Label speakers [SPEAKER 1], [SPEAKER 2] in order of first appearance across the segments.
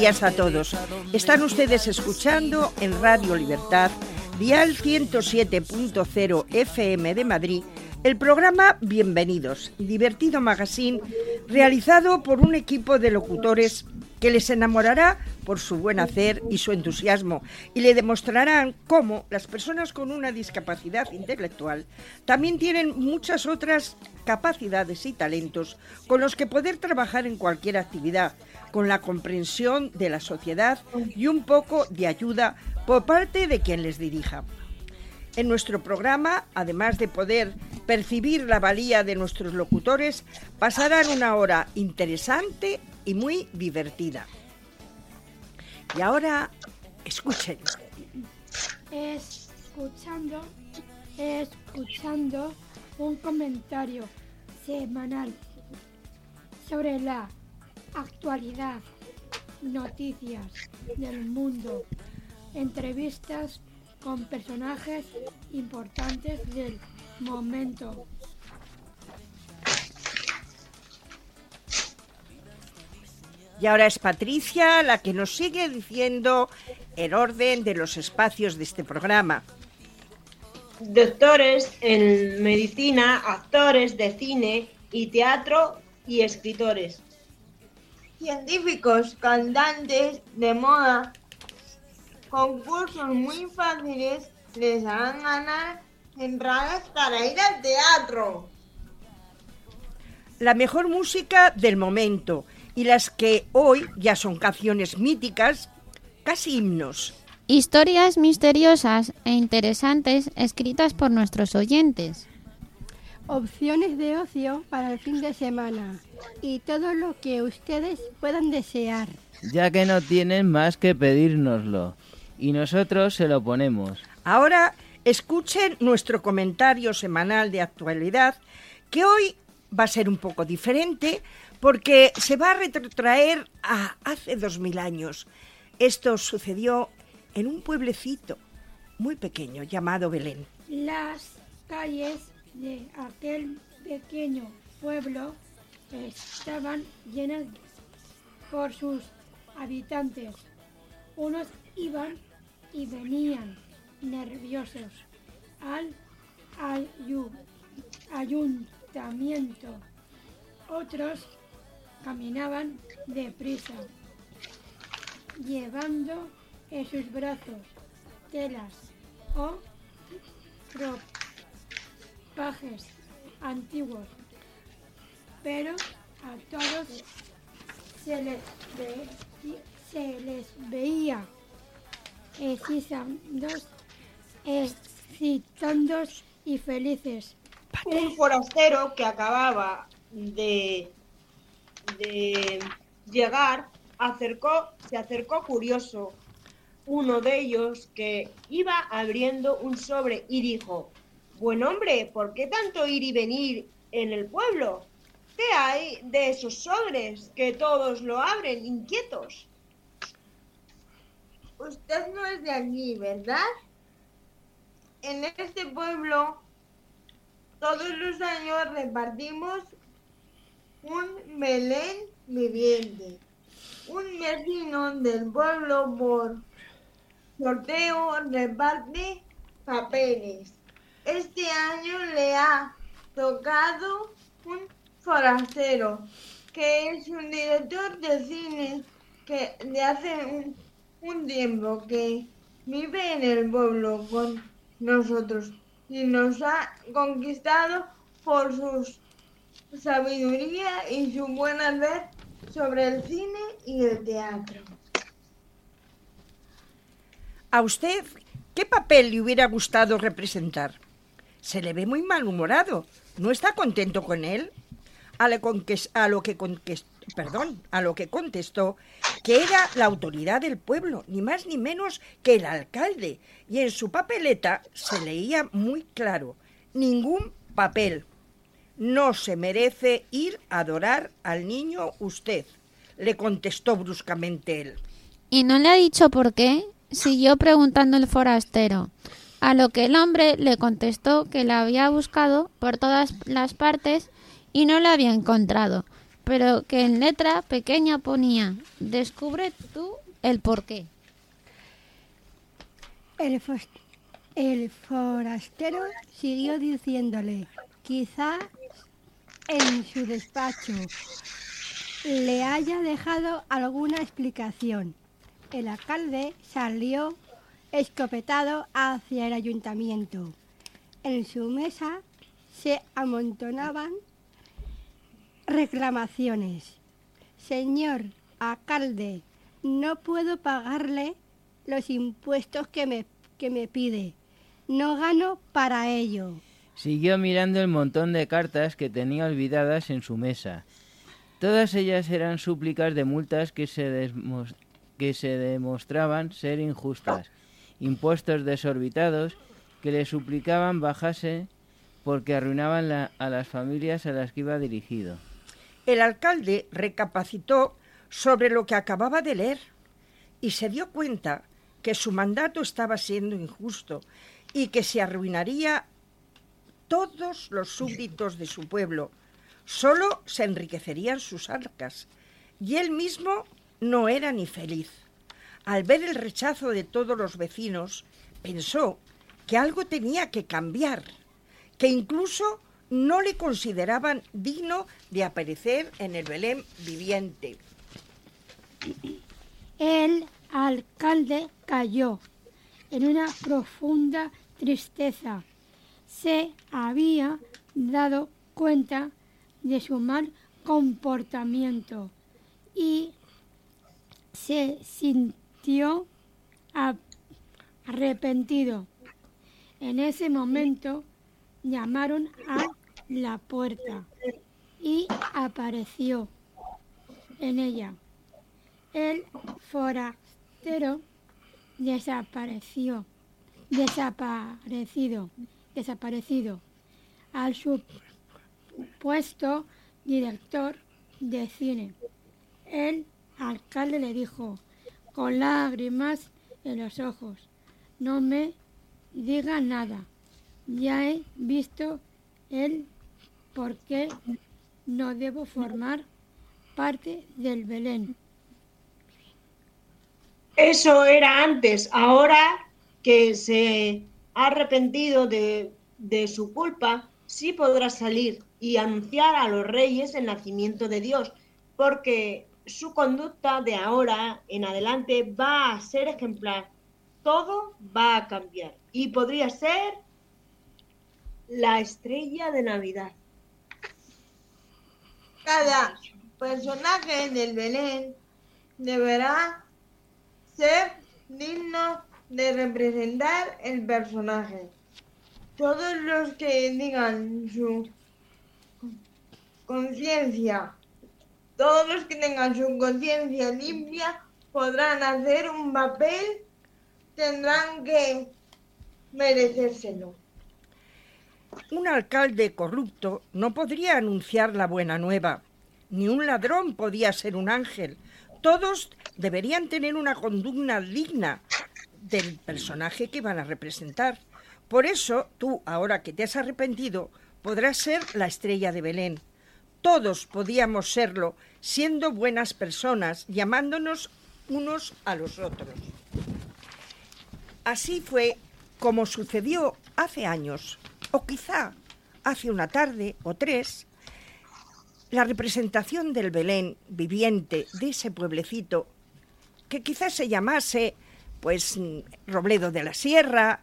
[SPEAKER 1] Días a todos. Están ustedes escuchando en Radio Libertad, Dial 107.0 FM de Madrid, el programa Bienvenidos, divertido magazine realizado por un equipo de locutores que les enamorará por su buen hacer y su entusiasmo y le demostrarán cómo las personas con una discapacidad intelectual también tienen muchas otras capacidades y talentos con los que poder trabajar en cualquier actividad, con la comprensión de la sociedad y un poco de ayuda por parte de quien les dirija. En nuestro programa, además de poder percibir la valía de nuestros locutores, pasarán una hora interesante y muy divertida. Y ahora, escuchen.
[SPEAKER 2] Escuchando, escuchando un comentario semanal sobre la actualidad, noticias del mundo, entrevistas con personajes importantes del momento.
[SPEAKER 1] Y ahora es Patricia la que nos sigue diciendo el orden de los espacios de este programa.
[SPEAKER 3] Doctores en medicina, actores de cine y teatro y escritores.
[SPEAKER 4] Científicos, cantantes de moda, concursos muy fáciles les harán ganar entradas para ir al teatro.
[SPEAKER 1] La mejor música del momento y las que hoy ya son canciones míticas, casi himnos.
[SPEAKER 5] Historias misteriosas e interesantes escritas por nuestros oyentes.
[SPEAKER 2] Opciones de ocio para el fin de semana y todo lo que ustedes puedan desear.
[SPEAKER 6] Ya que no tienen más que pedírnoslo y nosotros se lo ponemos.
[SPEAKER 1] Ahora escuchen nuestro comentario semanal de actualidad, que hoy va a ser un poco diferente porque se va a retrotraer a hace dos mil años. Esto sucedió en un pueblecito muy pequeño llamado Belén.
[SPEAKER 2] Las calles de aquel pequeño pueblo estaban llenas por sus habitantes. Unos iban y venían nerviosos al ayuntamiento. Otros caminaban deprisa, llevando en sus brazos telas o ropajes antiguos, pero a todos se les, veía excitando y felices.
[SPEAKER 3] Un forastero que acababa de, de llegar acercó, se acercó curioso. Uno de ellos que iba abriendo un sobre y dijo, Buen hombre, ¿por qué tanto ir y venir en el pueblo? ¿Qué hay de esos sobres que todos lo abren inquietos?
[SPEAKER 4] Usted no es de aquí, ¿verdad? En este pueblo todos los años repartimos un Belén viviente. Un vecino del pueblo por sorteo reparte papeles. Este año le ha tocado un forastero, que es un director de cine que le hace un tiempo que vive en el pueblo con nosotros y nos ha conquistado por su sabiduría y su buen hacer sobre el cine y el teatro.
[SPEAKER 1] ¿A usted qué papel le hubiera gustado representar? Se le ve muy malhumorado. ¿No está contento con él? A lo, que perdón, a lo que contestó que era la autoridad del pueblo, ni más ni menos que el alcalde, y en su papeleta se leía muy claro, ningún papel. No se merece ir a adorar al niño usted, le contestó bruscamente él.
[SPEAKER 5] ¿Y no le ha dicho por qué? siguió preguntando el forastero, a lo que el hombre le contestó que la había buscado por todas las partes y no la había encontrado, pero que en letra pequeña ponía, descubre tú el porqué.
[SPEAKER 7] El, el forastero siguió diciéndole, quizá en su despacho le haya dejado alguna explicación. El alcalde salió escopetado hacia el ayuntamiento. En su mesa se amontonaban reclamaciones. Señor alcalde, no puedo pagarle los impuestos que me, que me pide. No gano para ello.
[SPEAKER 6] Siguió mirando el montón de cartas que tenía olvidadas en su mesa. Todas ellas eran súplicas de multas que se, que se demostraban ser injustas, impuestos desorbitados que le suplicaban bajase porque arruinaban a las familias a las que iba dirigido.
[SPEAKER 1] El alcalde recapacitó sobre lo que acababa de leer y se dio cuenta que su mandato estaba siendo injusto y que se arruinaría todos los súbditos de su pueblo. Solo se enriquecerían sus arcas y él mismo no era ni feliz. Al ver el rechazo de todos los vecinos, pensó que algo tenía que cambiar, que incluso no le consideraban digno de aparecer en el Belén viviente.
[SPEAKER 2] El alcalde cayó en una profunda tristeza. Se había dado cuenta de su mal comportamiento y se sintió arrepentido. En ese momento llamaron a la puerta y apareció en ella. El forastero desapareció, desaparecido, desaparecido. Al supuesto director de cine, el alcalde le dijo, con lágrimas en los ojos, no me diga nada, ya he visto el por qué no debo formar parte del Belén.
[SPEAKER 3] Eso era antes. Ahora que se ha arrepentido de, de su culpa, sí podrá salir y anunciar a los reyes el nacimiento de Dios, porque su conducta de ahora en adelante va a ser ejemplar. Todo va a cambiar y podría ser la estrella de Navidad.
[SPEAKER 4] Cada personaje del Belén deberá ser digno de representar el personaje. Todos los que digan su conciencia, todos los que tengan su conciencia limpia podrán hacer un papel, tendrán que merecérselo.
[SPEAKER 1] Un alcalde corrupto no podría anunciar la buena nueva, ni un ladrón podía ser un ángel. Todos deberían tener una conducta digna del personaje que van a representar. Por eso, tú, ahora que te has arrepentido, podrás ser la estrella de Belén. Todos podíamos serlo, siendo buenas personas, llamándonos unos a los otros. Así fue como sucedió hace años, o quizá hace una tarde o tres, la representación del Belén viviente de ese pueblecito, que quizás se llamase, pues, Robledo de la Sierra,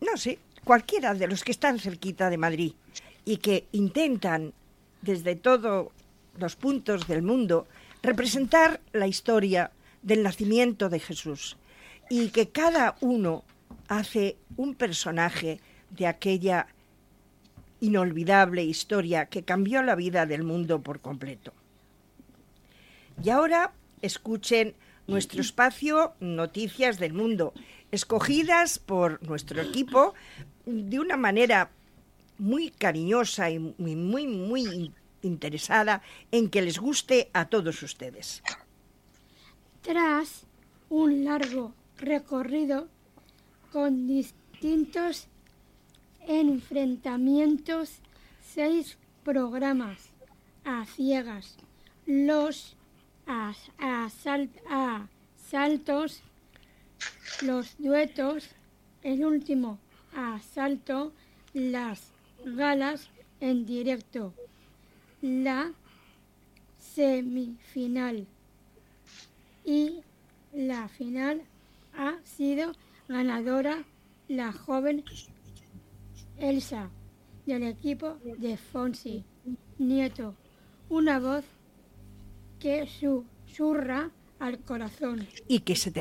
[SPEAKER 1] no sé, cualquiera de los que están cerquita de Madrid y que intentan, desde todos los puntos del mundo, representar la historia del nacimiento de Jesús y que cada uno hace un personaje de aquella inolvidable historia que cambió la vida del mundo por completo. Y ahora escuchen nuestro espacio Noticias del Mundo, escogidas por nuestro equipo de una manera muy cariñosa y muy, muy, muy interesada en que les guste a todos ustedes.
[SPEAKER 2] Tras un largo recorrido con distintos enfrentamientos, seis programas a ciegas, los as- asal- asaltos, los duetos, el último asalto, las galas en directo, la semifinal. Y la final ha sido ganadora la joven Elsa del equipo de Fonsi Nieto, una voz que susurra al corazón.
[SPEAKER 1] y que se,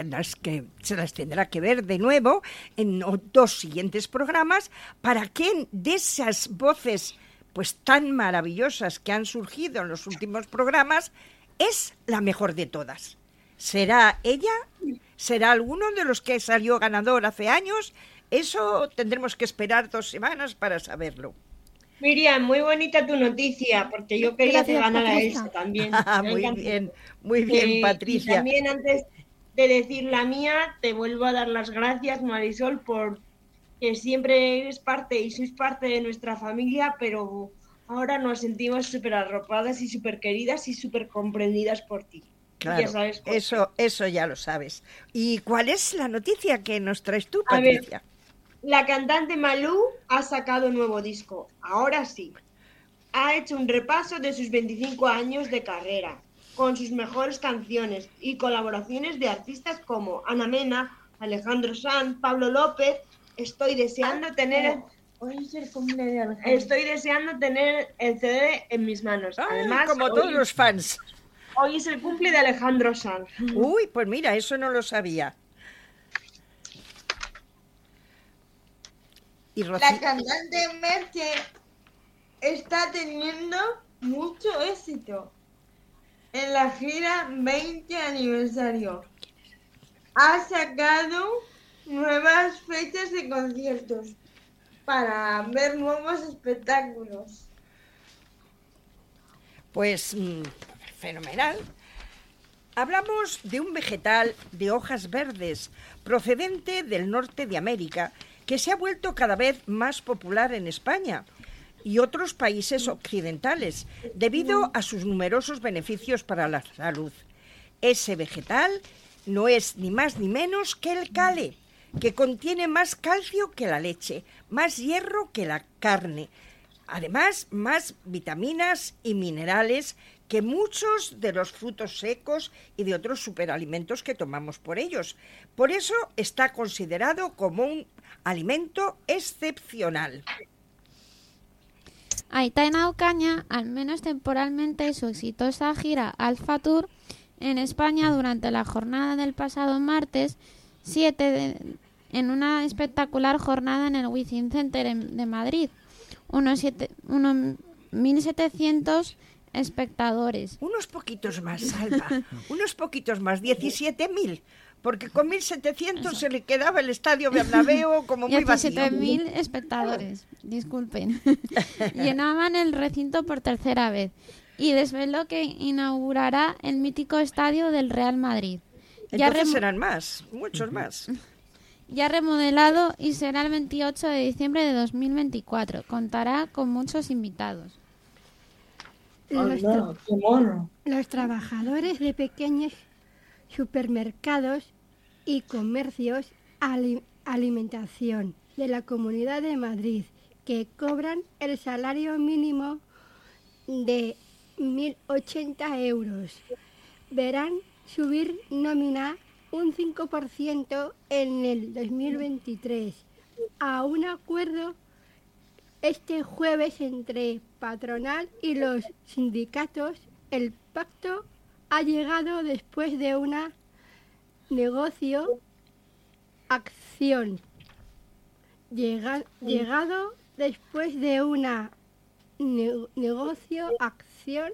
[SPEAKER 1] que se las tendrá que ver de nuevo en dos siguientes programas para que de esas voces pues tan maravillosas que han surgido en los últimos programas es la mejor de todas. ¿Será ella? ¿Será alguno de los que salió ganador hace años? Eso tendremos que esperar dos semanas para saberlo.
[SPEAKER 3] Miriam, muy bonita tu noticia, porque yo quería que
[SPEAKER 2] Gracias,
[SPEAKER 3] ganara
[SPEAKER 2] Patricia.
[SPEAKER 3] Elsa también.
[SPEAKER 1] Ah, muy bien, muy bien,
[SPEAKER 3] Eh, y
[SPEAKER 1] Patricia.
[SPEAKER 3] también antes de decir la mía, te vuelvo a dar las gracias, Marisol, por que siempre eres parte y sois parte de nuestra familia, pero ahora nos sentimos súper arropadas y súper queridas y súper comprendidas por ti.
[SPEAKER 1] Claro,
[SPEAKER 3] ya sabes
[SPEAKER 1] eso, eso ya lo sabes. ¿Y cuál es la noticia que nos traes tú,
[SPEAKER 3] A ver.
[SPEAKER 1] Patricia?
[SPEAKER 3] La cantante Malú ha sacado un nuevo disco. Ahora sí. Ha hecho un repaso de sus 25 años de carrera, con sus mejores canciones y colaboraciones de artistas como Ana Mena, Alejandro Sanz, Pablo López. Estoy deseando tener
[SPEAKER 4] Hoy es el cumple de Alejandro.
[SPEAKER 3] estoy deseando tener el CD en mis manos.
[SPEAKER 1] Ay,
[SPEAKER 3] Además,
[SPEAKER 1] como
[SPEAKER 3] hoy,
[SPEAKER 1] todos los fans.
[SPEAKER 3] Hoy es el cumple de Alejandro Sanz.
[SPEAKER 1] Uy, pues mira, eso no lo sabía. Y
[SPEAKER 4] La cantante Merche está teniendo mucho éxito en la gira 20 aniversario. Ha sacado nuevas fechas de conciertos para ver nuevos espectáculos.
[SPEAKER 1] pues mm, fenomenal. Hablamos de un vegetal de hojas verdes procedente del norte de América que se ha vuelto cada vez más popular en España y otros países occidentales debido a sus numerosos beneficios para la salud. Ese vegetal no es ni más ni menos que el cale, que contiene más calcio que la leche, más hierro que la carne, además más vitaminas y minerales que muchos de los frutos secos y de otros superalimentos que tomamos por ellos. Por eso está considerado como un alimento excepcional.
[SPEAKER 5] Aitana Ocaña, al menos temporalmente, su exitosa gira Alfa Tour en España durante la jornada del pasado martes 7 de- en una espectacular jornada en el Wizzing Center en- de Madrid. Unos, siete- unos 1.700 espectadores.
[SPEAKER 1] Unos poquitos más, Salva, unos poquitos más, 17.000, porque con 1.700 se le quedaba el estadio Bernabéu como muy vacío.
[SPEAKER 5] 17.000 espectadores, disculpen. Llenaban el recinto por tercera vez y desveló que inaugurará el mítico estadio del Real Madrid. Ya,
[SPEAKER 1] Entonces serán más, muchos más.
[SPEAKER 5] ya remodelado y será el 28 de diciembre de 2024. Contará con muchos invitados.
[SPEAKER 7] Los, tra-
[SPEAKER 4] qué mono.
[SPEAKER 7] los trabajadores de pequeños supermercados y comercios ali- alimentación de la Comunidad de Madrid que cobran el salario mínimo de 1.080 euros verán subir nómina un 5% en el 2023 a un acuerdo este jueves entre patronal y los sindicatos. El pacto ha llegado después de una negocio acción. Llega- llegado después de una ne- negocio acción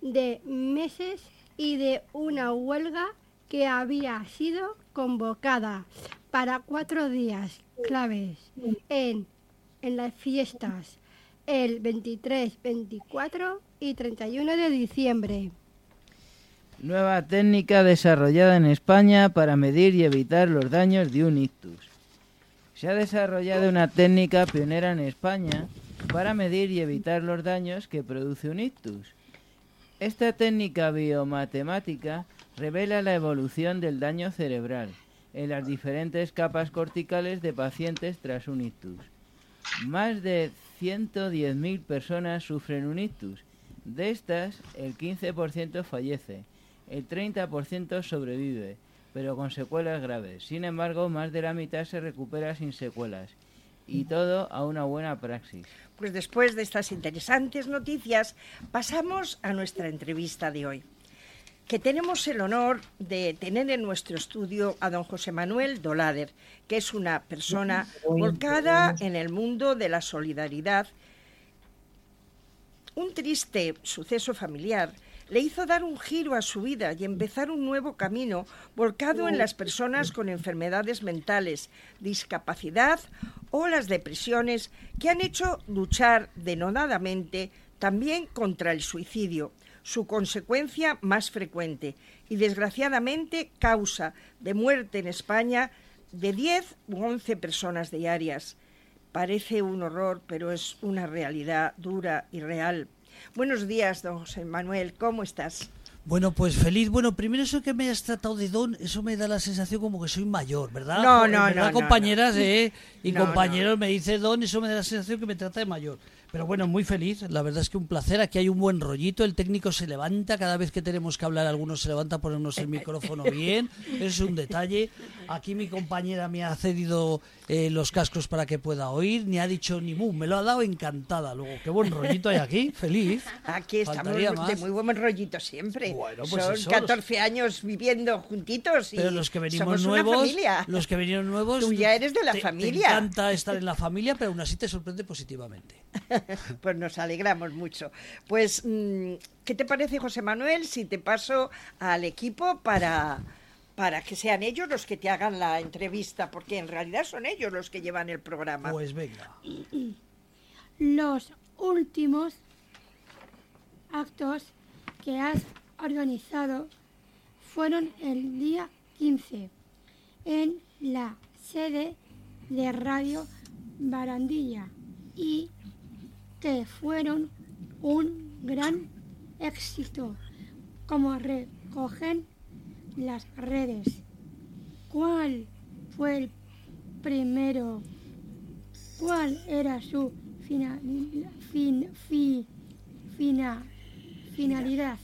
[SPEAKER 7] de meses y de una huelga que había sido convocada para cuatro días claves en, en las fiestas el 23, 24 y 31 de diciembre.
[SPEAKER 6] Nueva técnica desarrollada en España para medir y evitar los daños de un ictus. Se ha desarrollado una técnica pionera en España para medir y evitar los daños que produce un ictus. Esta técnica biomatemática revela la evolución del daño cerebral en las diferentes capas corticales de pacientes tras un ictus. Más de 110.000 personas sufren un ictus. De estas, el 15% fallece, el 30% sobrevive, pero con secuelas graves. Sin embargo, más de la mitad se recupera sin secuelas. Y todo a una buena praxis.
[SPEAKER 1] Pues después de estas interesantes noticias, pasamos a nuestra entrevista de hoy que tenemos el honor de tener en nuestro estudio a don José Manuel Dolader, que es una persona volcada en el mundo de la solidaridad. Un triste suceso familiar le hizo dar un giro a su vida y empezar un nuevo camino volcado en las personas con enfermedades mentales, discapacidad o las depresiones que han hecho luchar denodadamente también contra el suicidio su consecuencia más frecuente y desgraciadamente causa de muerte en España de 10 u 11 personas diarias. Parece un horror, pero es una realidad dura y real. Buenos días, don José Manuel, ¿cómo estás?
[SPEAKER 8] Bueno, pues feliz. Bueno, primero eso que me hayas tratado de don, eso me da la sensación como que soy mayor, ¿verdad?
[SPEAKER 1] No, no, no.
[SPEAKER 8] compañeras eh, y compañeros me dice don, eso me da la sensación que me trata de mayor. Pero bueno, muy feliz. La verdad es que un placer. Aquí hay un buen rollito. El técnico se levanta. Cada vez que tenemos que hablar, algunos se levanta a ponernos el micrófono bien. Es un detalle. Aquí mi compañera me ha cedido eh, los cascos para que pueda oír. Ni ha dicho ni mu. Me lo ha dado encantada. Luego, qué buen rollito hay aquí. Feliz.
[SPEAKER 1] Aquí estamos de muy buen rollito siempre. Bueno, pues Son 14 años viviendo juntitos. Y
[SPEAKER 8] Pero los que venimos nuevos. Los que vinieron nuevos.
[SPEAKER 1] Tú ya eres de la familia.
[SPEAKER 8] Te encanta estar en la familia, pero aún así te sorprende positivamente.
[SPEAKER 1] pues nos alegramos mucho. Pues, mm, ¿qué te parece, José Manuel, si te paso al equipo para, para que sean ellos los que te hagan la entrevista? Porque en realidad son ellos los que llevan el programa.
[SPEAKER 8] Pues venga.
[SPEAKER 2] Los últimos actos que has organizado fueron el día 15 en la sede de Radio Barandilla y que fueron un gran éxito, como recogen las redes. ¿Cuál fue el primero? ¿Cuál era su finalidad?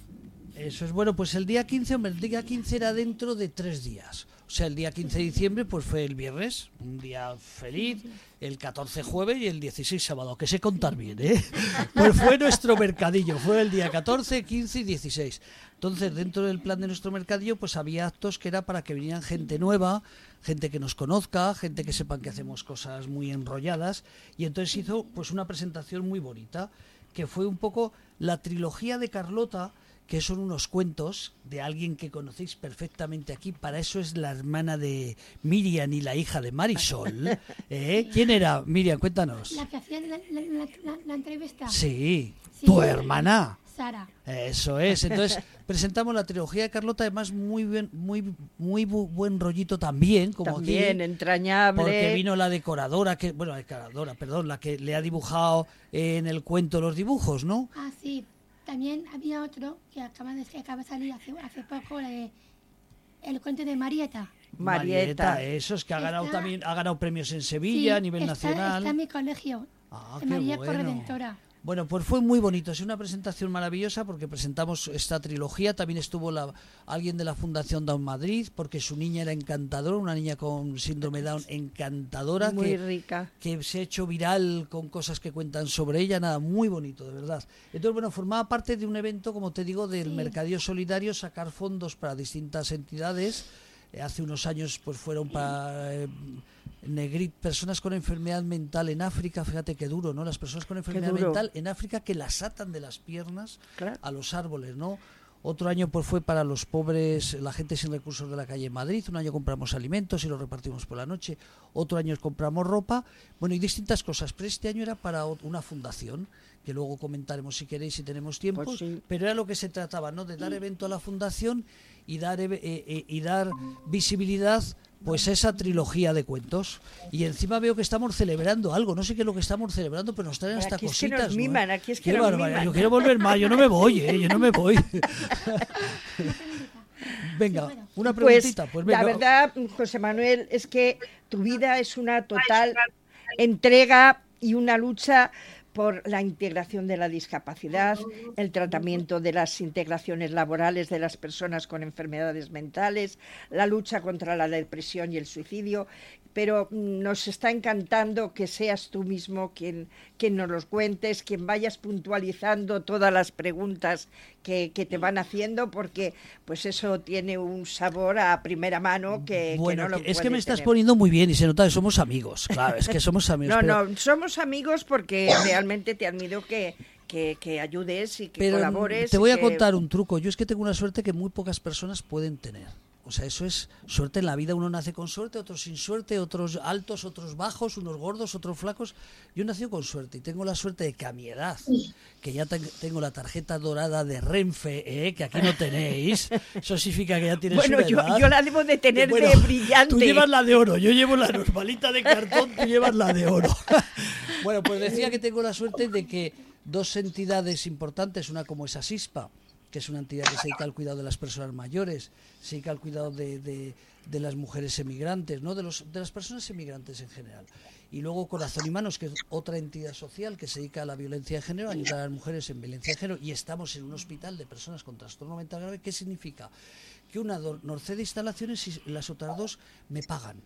[SPEAKER 8] Eso es bueno, pues el día 15, hombre, el día 15 era dentro de tres días. O sea, el día 15 de diciembre pues fue el viernes, un día feliz, el 14 jueves y el 16 sábado, que sé contar bien, ¿eh? Pues fue nuestro mercadillo, fue el día 14, 15 y 16. Entonces, dentro del plan de nuestro mercadillo, pues había actos que era para que vinieran gente nueva, gente que nos conozca, gente que sepan que hacemos cosas muy enrolladas, y entonces hizo pues una presentación muy bonita, que fue un poco la trilogía de Carlota, que son unos cuentos de alguien que conocéis perfectamente aquí. Para eso es la hermana de Miriam y la hija de Marisol. ¿Eh? ¿Quién era? Miriam, cuéntanos.
[SPEAKER 2] La que hacía la, entrevista.
[SPEAKER 8] Sí, tu hermana.
[SPEAKER 2] Sara.
[SPEAKER 8] Eso es. Entonces presentamos la trilogía de Carlota, además muy bien, muy muy buen rollito también, como
[SPEAKER 1] también entrañable.
[SPEAKER 8] Porque vino la decoradora que, bueno, la decoradora, perdón, la que le ha dibujado en el cuento los dibujos, ¿no?
[SPEAKER 2] Ah, sí. También había otro que acaba de, acaba de salir hace, hace poco, el cuento de Marieta.
[SPEAKER 8] Marieta, eso es que ha ganado también ha ganado premios en Sevilla a nivel nacional.
[SPEAKER 2] Está en mi colegio, ah, María Corredentora.
[SPEAKER 8] Bueno, pues fue muy bonito, es una presentación maravillosa porque presentamos esta trilogía, también estuvo la, alguien de la Fundación Down Madrid porque su niña era encantadora, una niña con síndrome Down encantadora,
[SPEAKER 1] muy rica,
[SPEAKER 8] que se ha hecho viral con cosas que cuentan sobre ella, nada, muy bonito, de verdad. Entonces, bueno, formaba parte de un evento, como te digo, del Mercadillo Solidario, sacar fondos para distintas entidades. Eh, hace unos años pues fueron para... Eh, negrit, personas con enfermedad mental en África, fíjate qué duro, ¿no? Las personas con enfermedad mental en África que las atan de las piernas a los árboles, ¿no? Otro año pues fue para los pobres, la gente sin recursos de la calle Madrid. Un año compramos alimentos y los repartimos por la noche. Otro año compramos ropa. Bueno, y distintas cosas. Pero este año era para una fundación, que luego comentaremos si queréis, si tenemos tiempo.
[SPEAKER 1] Pues
[SPEAKER 8] pero era lo que se trataba, ¿no? De dar evento a la fundación y dar, eh, eh, y dar visibilidad pues esa trilogía de cuentos. Y encima veo que estamos celebrando algo. No sé qué es lo que estamos celebrando, pero nos traen hasta
[SPEAKER 1] Aquí es que
[SPEAKER 8] cositas.
[SPEAKER 1] nos
[SPEAKER 8] ¿no?
[SPEAKER 1] miman, aquí es que
[SPEAKER 8] Qué
[SPEAKER 1] nos
[SPEAKER 8] barbaridad.
[SPEAKER 1] miman.
[SPEAKER 8] Yo quiero volver más. Yo no me voy, ¿eh? Yo no me voy. venga, una
[SPEAKER 1] Pues,
[SPEAKER 8] preguntita. Pues, venga.
[SPEAKER 1] la verdad, José Manuel, es que tu vida es una total entrega y una lucha por la integración de la discapacidad, el tratamiento de las integraciones laborales de las personas con enfermedades mentales, la lucha contra la depresión y el suicidio. Pero mm, nos está encantando que seas tú mismo quien, quien nos los cuentes, quien vayas puntualizando todas las preguntas que, que te van haciendo, porque pues eso tiene un sabor a primera mano que, que
[SPEAKER 8] Bueno,
[SPEAKER 1] no lo
[SPEAKER 8] es que me estás
[SPEAKER 1] tener.
[SPEAKER 8] poniendo muy bien y se nota que somos amigos. Claro, es que somos amigos.
[SPEAKER 1] No,
[SPEAKER 8] pero-
[SPEAKER 1] no, somos amigos porque realmente te admiro que, que, que ayudes y que
[SPEAKER 8] Pero
[SPEAKER 1] colabores.
[SPEAKER 8] te voy a
[SPEAKER 1] que-
[SPEAKER 8] contar un truco. Yo es que tengo una suerte que muy pocas personas pueden tener. O sea, eso es suerte en la vida. Uno nace con suerte, otros sin suerte, otros altos, otros bajos, unos gordos, otros flacos. Yo nací con suerte y tengo la suerte de que a mi edad, que ya ten- tengo la tarjeta dorada de Renfe, ¿eh? que aquí no tenéis, eso significa que ya tienes
[SPEAKER 1] Bueno,
[SPEAKER 8] una
[SPEAKER 1] yo,
[SPEAKER 8] edad.
[SPEAKER 1] yo la debo de tener
[SPEAKER 8] Bueno,
[SPEAKER 1] de brillante.
[SPEAKER 8] Tú llevas la de oro, yo llevo la normalita de cartón, tú llevas la de oro. bueno, pues decía que tengo la suerte de que dos entidades importantes, una como es Asispa, que es una entidad que se dedica al cuidado de las personas mayores, se dedica al cuidado de, de- las mujeres emigrantes, ¿no? de, los, de las personas emigrantes en general. Y luego Corazón y Manos, que es otra entidad social que se dedica a la violencia de género, a ayudar a las mujeres en violencia de género, y estamos en un hospital de personas con trastorno mental grave. ¿Qué significa? Que una do- nos cede instalaciones y las otras dos me pagan.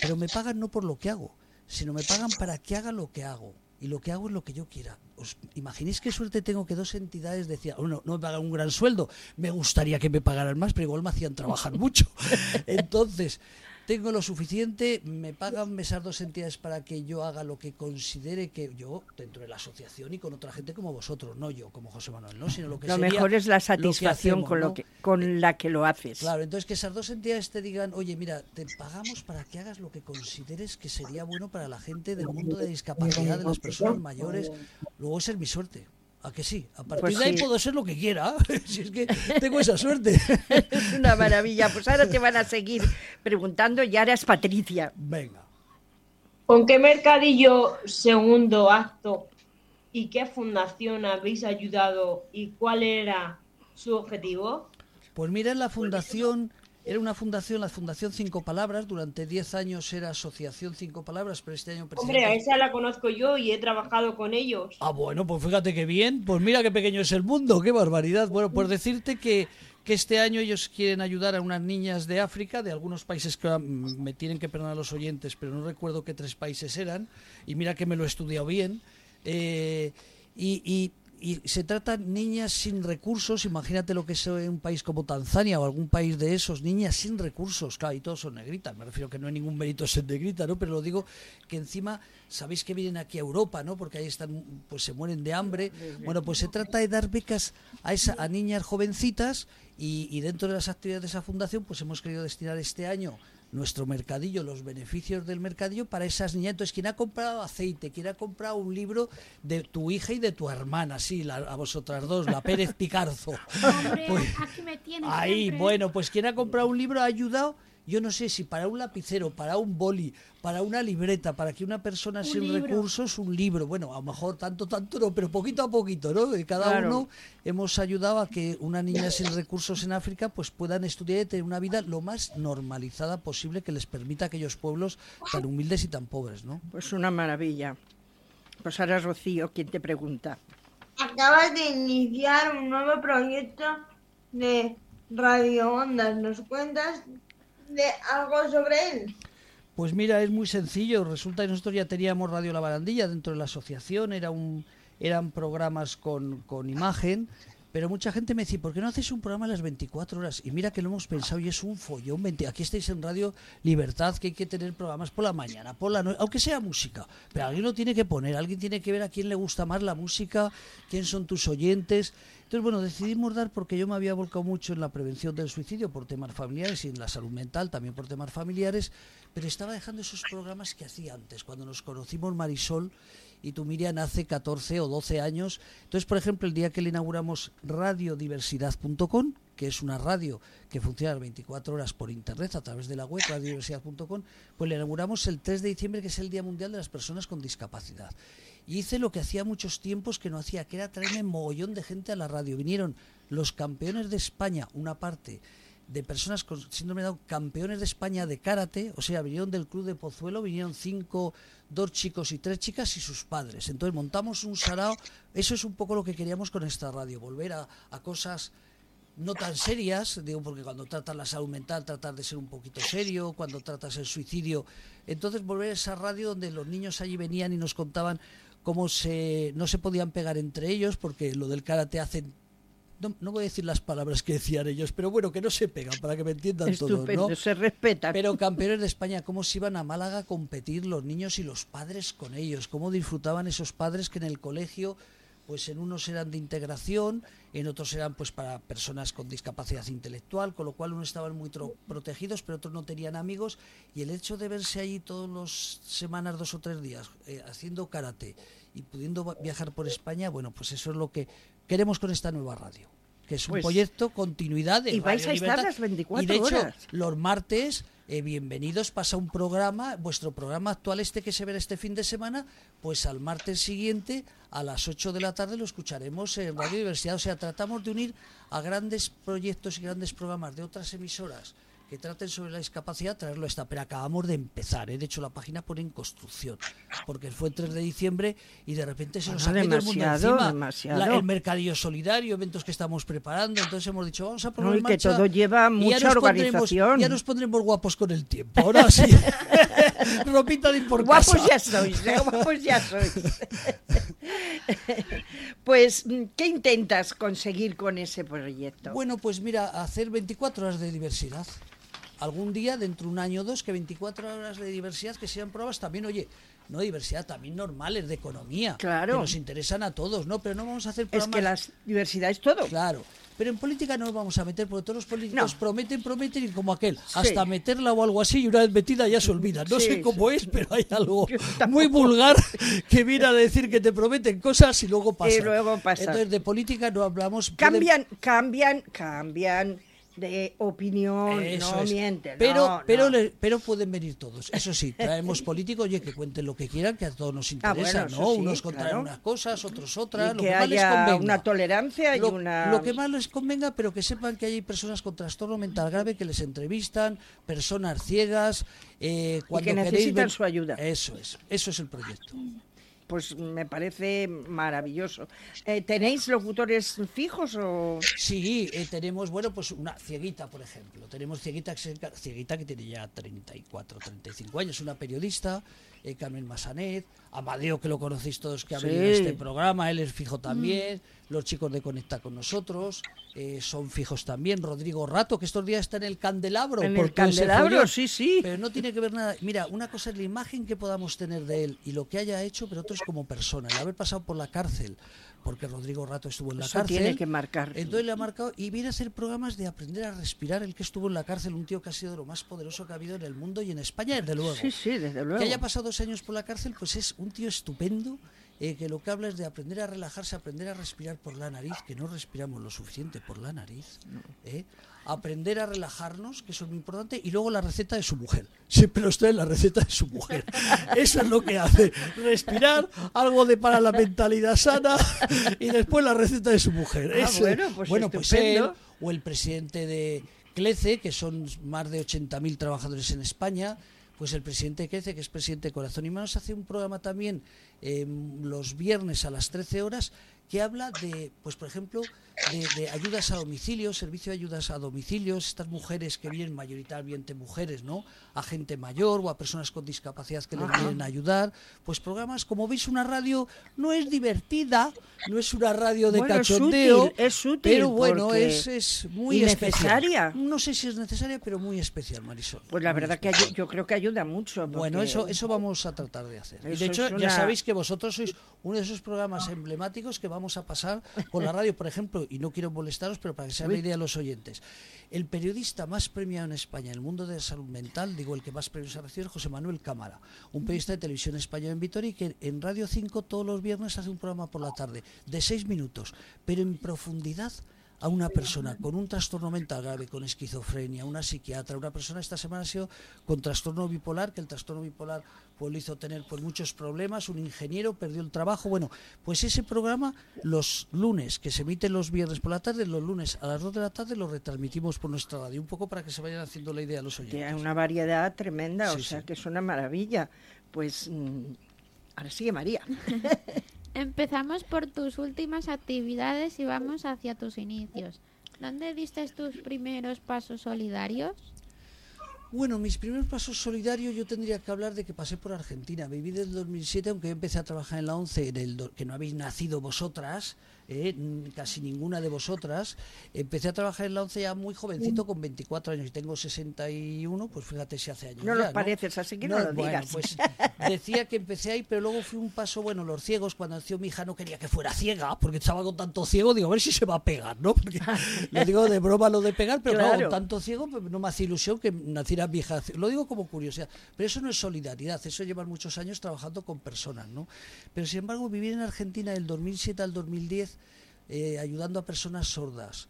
[SPEAKER 8] Pero me pagan no por lo que hago, sino me pagan para que haga lo que hago. Y lo que hago es lo que yo quiera. ¿Os imaginéis qué suerte tengo que dos entidades decían, bueno, no me pagan un gran sueldo, me gustaría que me pagaran más, pero igual me hacían trabajar mucho. Entonces, tengo lo suficiente, me pagan esas dos entidades para que yo haga lo que considere que yo, dentro de la asociación y con otra gente como vosotros, no yo como José Manuel, ¿no? sino lo que
[SPEAKER 1] Lo
[SPEAKER 8] sería
[SPEAKER 1] mejor es la
[SPEAKER 8] lo
[SPEAKER 1] satisfacción
[SPEAKER 8] hacemos,
[SPEAKER 1] con, lo que, con la que lo haces.
[SPEAKER 8] Claro, entonces que esas dos entidades te digan, oye, mira, te pagamos para que hagas lo que consideres que sería bueno para la gente del mundo de discapacidad, de las personas mayores. Luego esa es mi suerte. ¿A que sí? A partir
[SPEAKER 1] Pues
[SPEAKER 8] de ahí
[SPEAKER 1] sí.
[SPEAKER 8] puedo ser lo que quiera. si es que tengo esa suerte.
[SPEAKER 1] Es una maravilla. Pues ahora te van a seguir preguntando y ahora es Patricia.
[SPEAKER 8] Venga.
[SPEAKER 3] ¿Con qué mercadillo segundo acto y qué fundación habéis ayudado y cuál era su objetivo?
[SPEAKER 8] Pues mira, en la fundación, era una fundación, la Fundación Cinco Palabras, durante 10 años era Asociación Cinco Palabras, pero este año
[SPEAKER 3] Hombre,
[SPEAKER 8] presidente...
[SPEAKER 3] a esa la conozco yo y he trabajado con ellos.
[SPEAKER 8] Ah, bueno, pues fíjate qué bien. Pues mira qué pequeño es el mundo, qué barbaridad. Bueno, pues decirte que, que este año ellos quieren ayudar a unas niñas de África, de algunos países que mm, me tienen que perdonar los oyentes, pero no recuerdo qué tres países eran. Y mira que me lo he estudiado bien. Eh, y, y- y se tratan niñas sin recursos, imagínate lo que es un país como Tanzania o algún país de esos, niñas sin recursos, claro, y todos son negritas, me refiero que no hay ningún mérito ser negrita, ¿no? Pero lo digo que encima, sabéis que vienen aquí a Europa, ¿no? Porque ahí están, pues se mueren de hambre. Bueno, pues se trata de dar becas a, esa, a niñas jovencitas y, y dentro de las actividades de esa fundación, pues hemos querido destinar este año nuestro mercadillo, los beneficios del mercadillo para esas niñas. Entonces, quien ha comprado aceite, quien ha comprado un libro de tu hija y de tu hermana, sí, la- a vosotras dos, la Pérez Picarzo.
[SPEAKER 2] Hombre,
[SPEAKER 8] Pues,
[SPEAKER 2] aquí me tienes
[SPEAKER 8] Ahí,
[SPEAKER 2] siempre.
[SPEAKER 8] bueno, pues quien ha comprado un libro ha ayudado, yo no sé si para un lapicero, para un boli, para una libreta, para que una persona
[SPEAKER 2] Un
[SPEAKER 8] sin
[SPEAKER 2] libro.
[SPEAKER 8] recursos, un libro, bueno, a lo mejor tanto, tanto no, pero poquito a poquito, ¿no? De cada
[SPEAKER 1] Claro.
[SPEAKER 8] uno hemos ayudado a que una niña sin recursos en África pues puedan estudiar y tener una vida lo más normalizada posible que les permita a aquellos pueblos tan humildes y tan pobres, ¿no?
[SPEAKER 1] Pues una maravilla. Pues ahora Rocío, quien te pregunta.
[SPEAKER 4] Acabas de iniciar un nuevo proyecto de Radio Ondas. ¿Nos cuentas de algo sobre él?
[SPEAKER 8] Pues mira, es muy sencillo. Resulta que nosotros ya teníamos Radio La Barandilla dentro de la asociación, era un, eran programas con, con imagen, pero mucha gente me decía, ¿por qué no haces un programa a las 24 horas? Y mira que lo hemos pensado y es un follón. 20 Aquí estáis en Radio Libertad, que hay que tener programas por la mañana, por la noche, aunque sea música. Pero alguien lo tiene que poner, alguien tiene que ver a quién le gusta más la música, quién son tus oyentes. Entonces, bueno, decidimos dar porque yo me había volcado mucho en la prevención del suicidio por temas familiares y en la salud mental también por temas familiares, pero estaba dejando esos programas que hacía antes, cuando nos conocimos Marisol y tú Miriam hace 14 o 12 años. Entonces, por ejemplo, el día que le inauguramos radiodiversidad.com, que es una radio que funciona 24 horas por internet a través de la web radiodiversidad.com, pues le inauguramos el 3 de diciembre, que es el Día Mundial de las Personas con Discapacidad. Y hice lo que hacía muchos tiempos que no hacía, que era traerme mogollón de gente a la radio. Vinieron los campeones de España, una parte, de personas con síndrome de Down, campeones de España de karate, o sea, vinieron del club de Pozuelo, vinieron cinco, dos chicos y tres chicas y sus padres. Entonces montamos un sarao, eso es un poco lo que queríamos con esta radio, volver a, cosas no tan serias, digo, porque cuando tratas la salud mental tratar de ser un poquito serio, cuando tratas el suicidio, entonces volver a esa radio donde los niños allí venían y nos contaban cómo se, no se podían pegar entre ellos, porque lo del karate hacen no, no, voy a decir las palabras que decían ellos, pero bueno, que no se pegan, para que me entiendan todos, ¿no?
[SPEAKER 1] se respetan.
[SPEAKER 8] Pero campeones de España, cómo se iban a Málaga a competir los niños y los padres con ellos, cómo disfrutaban esos padres que en el colegio, pues en unos eran de integración, en otros eran pues para personas con discapacidad intelectual, con lo cual unos estaban muy protegidos, pero otros no tenían amigos, y el hecho de verse allí todos los semanas, dos o tres días, eh, haciendo karate y pudiendo viajar por España, bueno, pues eso es lo que queremos con esta nueva radio que es un
[SPEAKER 1] Pues-
[SPEAKER 8] proyecto continuidad de
[SPEAKER 1] y vais a estar
[SPEAKER 8] Libertad.
[SPEAKER 1] las 24
[SPEAKER 8] y de hecho
[SPEAKER 1] horas.
[SPEAKER 8] los martes eh, bienvenidos pasa un programa vuestro programa actual este que se verá este fin de semana pues al martes siguiente a las 8 de la tarde lo escucharemos en Radio Diversidad o sea tratamos de unir a grandes proyectos y grandes programas de otras emisoras que traten sobre la discapacidad, traerlo a esta. Pero acabamos de empezar, ¿eh? de hecho la página pone en construcción, porque fue el 3 de diciembre y de repente se nos
[SPEAKER 1] Bueno,
[SPEAKER 8] ha caído el mundo
[SPEAKER 1] demasiado,
[SPEAKER 8] encima. La- el mercadillo solidario, eventos que estamos preparando, entonces hemos dicho, vamos a poner
[SPEAKER 1] No, y que
[SPEAKER 8] marcha
[SPEAKER 1] todo lleva
[SPEAKER 8] ya
[SPEAKER 1] mucha
[SPEAKER 8] pondremos-
[SPEAKER 1] organización.
[SPEAKER 8] Ya nos pondremos guapos con el tiempo, ahora sí. Ropita de por
[SPEAKER 1] Guapos
[SPEAKER 8] casa.
[SPEAKER 1] ya sois, ¿eh? guapos ya sois. pues, ¿qué intentas conseguir con ese proyecto?
[SPEAKER 8] Bueno, pues mira, hacer 24 horas de diversidad. Algún día, dentro de un año o dos, que 24 horas de diversidad que sean pruebas también, oye, no diversidad, también normales, de economía.
[SPEAKER 1] Claro.
[SPEAKER 8] Que nos interesan a todos, ¿no? Pero no vamos a hacer
[SPEAKER 1] es
[SPEAKER 8] programas...
[SPEAKER 1] que la diversidad es todo.
[SPEAKER 8] Claro. Pero en política no nos vamos a meter, porque todos los políticos
[SPEAKER 1] No.
[SPEAKER 8] prometen, prometen, y como aquel,
[SPEAKER 1] Sí.
[SPEAKER 8] hasta meterla o algo así, y una vez metida ya se olvida. No
[SPEAKER 1] Sí,
[SPEAKER 8] sé cómo
[SPEAKER 1] sí.
[SPEAKER 8] es, pero hay algo muy vulgar que viene a decir que te prometen cosas y luego pasan.
[SPEAKER 1] luego pasan.
[SPEAKER 8] Entonces, de política no hablamos... pueden-
[SPEAKER 1] Cambian, cambian, cambian de opinión,
[SPEAKER 8] Eso
[SPEAKER 1] no
[SPEAKER 8] es.
[SPEAKER 1] mienten.
[SPEAKER 8] Pero,
[SPEAKER 1] no,
[SPEAKER 8] pero,
[SPEAKER 1] no.
[SPEAKER 8] pero pueden venir todos. Eso sí, traemos políticos, oye, que cuenten lo que quieran, que a todos nos
[SPEAKER 1] Ah,
[SPEAKER 8] interesa,
[SPEAKER 1] bueno,
[SPEAKER 8] ¿no?
[SPEAKER 1] sí,
[SPEAKER 8] Unos contarán
[SPEAKER 1] claro.
[SPEAKER 8] unas cosas, otros
[SPEAKER 1] Y
[SPEAKER 8] otras, lo
[SPEAKER 1] que
[SPEAKER 8] que más les convenga.
[SPEAKER 1] una tolerancia y
[SPEAKER 8] lo,
[SPEAKER 1] una...
[SPEAKER 8] lo que más les convenga, pero que sepan que hay personas con trastorno mental grave que les entrevistan, personas ciegas, eh, cuando
[SPEAKER 1] que
[SPEAKER 8] queréis
[SPEAKER 1] necesitan
[SPEAKER 8] ver-
[SPEAKER 1] su ayuda.
[SPEAKER 8] Eso es, eso es el proyecto.
[SPEAKER 1] Pues me parece maravilloso. Eh, ¿Tenéis locutores fijos o...?
[SPEAKER 8] Sí, eh, tenemos, bueno, pues una cieguita, por ejemplo. Tenemos cieguita cieguita que tiene ya 34, 35 años, una periodista, eh, Carmen Masanet, Amadeo, que lo conocéis todos, que ha
[SPEAKER 1] Sí.
[SPEAKER 8] venido a este programa, él es fijo también, los chicos de Conecta con nosotros eh, son fijos también, Rodrigo Rato, que estos días está en el Candelabro.
[SPEAKER 1] En el Candelabro, sí, sí.
[SPEAKER 8] Pero no tiene que ver nada. Mira, una cosa es la imagen que podamos tener de él y lo que haya hecho, pero otro es como persona, el haber pasado por la cárcel, porque Rodrigo Rato estuvo en la
[SPEAKER 1] Eso
[SPEAKER 8] cárcel.
[SPEAKER 1] tiene que marcar.
[SPEAKER 8] Entonces le ha marcado y viene a hacer programas de aprender a respirar. El que estuvo en la cárcel, un tío que ha sido de lo más poderoso que ha habido en el mundo y en España, desde luego.
[SPEAKER 1] Sí, sí, desde luego.
[SPEAKER 8] Que haya pasado dos años por la cárcel, pues es un tío estupendo. eh, que lo que habla es de aprender a relajarse, aprender a respirar por la nariz, que no respiramos lo suficiente por la nariz. ¿eh? Aprender a relajarnos, que eso es muy importante, y luego la receta de su mujer. Siempre nos trae la receta de su mujer. Eso es lo que hace. Respirar, algo de para la mentalidad sana, y después la receta de su mujer.
[SPEAKER 1] Ah,
[SPEAKER 8] Ese-
[SPEAKER 1] bueno, pues
[SPEAKER 8] bueno, pues él, o el presidente de CLECE, que son más de 80.000 trabajadores en España, pues el presidente de CLECE, que es presidente de Corazón y Manos, hace un programa también eh, los viernes a las 13 horas que habla de, pues por ejemplo, de, de ayudas a domicilio, servicio de ayudas a domicilios, estas mujeres que vienen mayoritariamente mujeres, ¿no? A gente mayor o a personas con discapacidad que les a ayudar. Pues programas, como veis, una radio no es divertida, no es una radio de
[SPEAKER 1] Bueno, es
[SPEAKER 8] cachondeo,
[SPEAKER 1] útil, es útil
[SPEAKER 8] pero bueno, es, es muy
[SPEAKER 1] y
[SPEAKER 8] especial.
[SPEAKER 1] necesaria.
[SPEAKER 8] No sé si es necesaria, pero muy especial, Marisol.
[SPEAKER 1] Pues la verdad que
[SPEAKER 8] especial.
[SPEAKER 1] yo creo que ayuda mucho.
[SPEAKER 8] Bueno, eso, eso vamos a tratar de hacer.
[SPEAKER 1] Eso
[SPEAKER 8] de hecho,
[SPEAKER 1] es
[SPEAKER 8] ya sabéis que vosotros sois uno de esos programas emblemáticos que vamos a pasar con la radio, por ejemplo, y no quiero molestaros, pero para que se hagan idea a los oyentes. El periodista más premiado en España en el mundo de la salud mental, digo el que más premios ha recibido, es José Manuel Cámara, un periodista de televisión española en Vitoria y que en Radio 5 todos los viernes hace un programa por la tarde de seis minutos, pero en profundidad a una persona con un trastorno mental grave, con esquizofrenia, una psiquiatra, una persona esta semana ha sido con trastorno bipolar, que el trastorno bipolar pues lo hizo tener pues muchos problemas, un ingeniero perdió el trabajo, bueno, pues ese programa los lunes, que se emite los viernes por la tarde, los lunes a las 2 de la tarde lo retransmitimos por nuestra radio, un poco para que se vayan haciendo la idea a los oyentes.
[SPEAKER 1] Hay una variedad tremenda, o
[SPEAKER 8] Sí,
[SPEAKER 1] sea
[SPEAKER 8] sí.
[SPEAKER 1] que es una maravilla. Pues mm, ahora sigue María.
[SPEAKER 5] Empezamos por tus últimas actividades y vamos hacia tus inicios. ¿Dónde diste tus primeros pasos solidarios?
[SPEAKER 8] Bueno, mis primeros pasos solidarios yo tendría que hablar de que pasé por Argentina. Viví desde el 2007, aunque yo empecé a trabajar en la 11, en el que no habéis nacido vosotras, eh, casi ninguna de vosotras. Empecé a trabajar en la 11 ya muy jovencito, con 24 años, y tengo 61, pues fíjate si hace años.
[SPEAKER 1] No
[SPEAKER 8] ya,
[SPEAKER 1] los pareces, así que no, lo
[SPEAKER 8] bueno,
[SPEAKER 1] digas.
[SPEAKER 8] pues decía que empecé ahí, pero luego fui un paso, bueno, los ciegos, cuando nació mi hija no quería que fuera ciega, porque estaba con tanto ciego, digo, a ver si se va a pegar, ¿no? Porque le digo de broma lo de pegar, pero claro, con tanto ciego pues, no me hace ilusión que naciera mi hija. Lo digo como curiosidad, pero eso no es solidaridad, eso lleva muchos años trabajando con personas, ¿no? Pero sin embargo, vivir en Argentina del 2007 al 2010 eh, ayudando a personas sordas.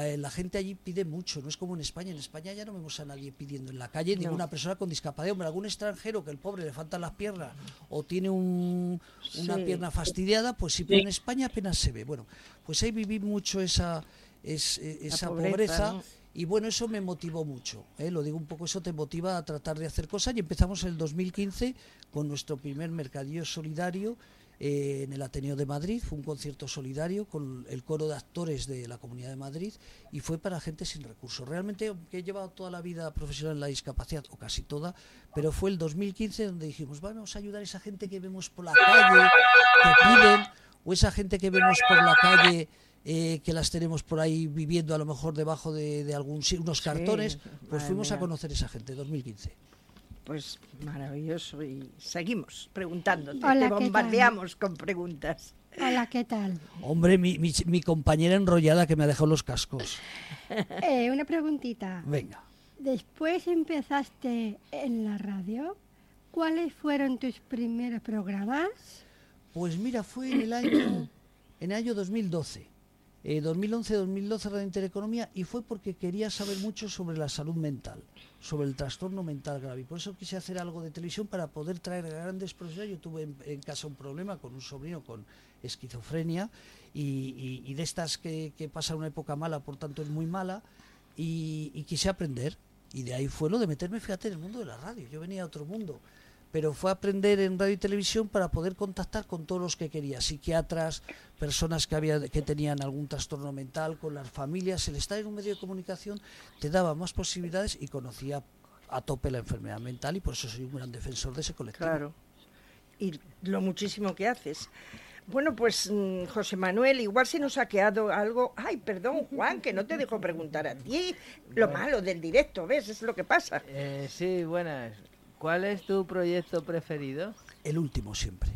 [SPEAKER 8] Eh, la gente allí pide mucho, no es como en España. En España ya no vemos a nadie pidiendo en la calle,
[SPEAKER 1] No.
[SPEAKER 8] ninguna persona con discapacidad. Hombre, algún extranjero que el pobre le faltan las piernas o tiene un- una
[SPEAKER 1] Sí.
[SPEAKER 8] pierna fastidiada, pues sí, pero en España apenas se ve. Bueno, pues ahí viví mucho esa, es- eh, esa
[SPEAKER 1] pobreza,
[SPEAKER 8] pobreza.
[SPEAKER 1] ¿no?
[SPEAKER 8] Y bueno, eso me motivó mucho, ¿eh? lo digo un poco, eso te motiva a tratar de hacer cosas y empezamos en el 2015 con nuestro primer mercadillo solidario eh, en el Ateneo de Madrid, fue un concierto solidario con el coro de actores de la Comunidad de Madrid y fue para gente sin recursos. Realmente, aunque he llevado toda la vida profesional en la discapacidad, o casi toda, pero fue el 2015 donde dijimos, vamos a ayudar a esa gente que vemos por la calle, que piden, o esa gente que vemos por la calle eh, que las tenemos por ahí viviendo a lo mejor debajo de, de algún unos cartones, pues fuimos a conocer esa gente, 2015.
[SPEAKER 1] Pues maravilloso y seguimos preguntándote,
[SPEAKER 7] Hola,
[SPEAKER 1] te
[SPEAKER 7] ¿qué tal?
[SPEAKER 1] bombardeamos con preguntas.
[SPEAKER 7] Hola, ¿qué tal?
[SPEAKER 8] Hombre, mi, mi, mi compañera enrollada que me ha dejado los cascos.
[SPEAKER 7] Eh, una preguntita.
[SPEAKER 8] Venga.
[SPEAKER 7] Después empezaste en la radio. ¿Cuáles fueron tus primeros programas?
[SPEAKER 8] Pues mira, fue en el año, en el año 2012. Eh, 2011-2012 Radio Intereconomía y fue porque quería saber mucho sobre la salud mental, sobre el trastorno mental grave. Y por eso quise hacer algo de televisión para poder traer grandes profesionales. Yo tuve en, casa un problema con un sobrino con esquizofrenia y de estas que, que pasa una época mala, por tanto es muy mala, y, y quise aprender. Y de ahí fue lo de meterme, fíjate, en el mundo de la radio. Yo venía a otro mundo pero fue aprender en radio y televisión para poder contactar con todos los que quería, psiquiatras, personas que había que tenían algún trastorno mental, con las familias. El estar en un medio de comunicación te daba más posibilidades y conocía a tope la enfermedad mental y por eso soy un gran defensor de ese colectivo.
[SPEAKER 1] Claro. Y lo muchísimo que haces. Bueno, pues mm, José Manuel, igual se nos ha quedado algo. Ay, perdón, Juan, que no te dejo preguntar a ti. Lo malo del directo, ¿ves? Es lo que pasa.
[SPEAKER 6] Eh, sí, buenas. ¿Cuál es tu proyecto preferido?
[SPEAKER 8] El último siempre.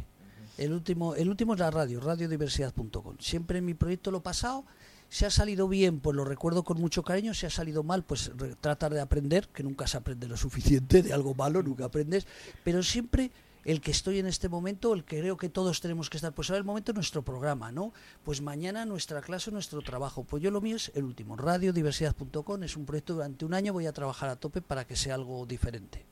[SPEAKER 8] El último, el último es la radio, radiodiversidad.com. Siempre mi proyecto lo pasado, si ha salido bien, pues lo recuerdo con mucho cariño, si ha salido mal, pues tratar de aprender, que nunca se aprende lo suficiente, de algo malo nunca aprendes, pero siempre el que estoy en este momento, el que creo que todos tenemos que estar, pues ahora el momento es nuestro programa, ¿no? Pues mañana nuestra clase, nuestro trabajo. Pues yo lo mío es el último, radiodiversidad.com, es un proyecto durante un año, voy a trabajar a tope para que sea algo diferente.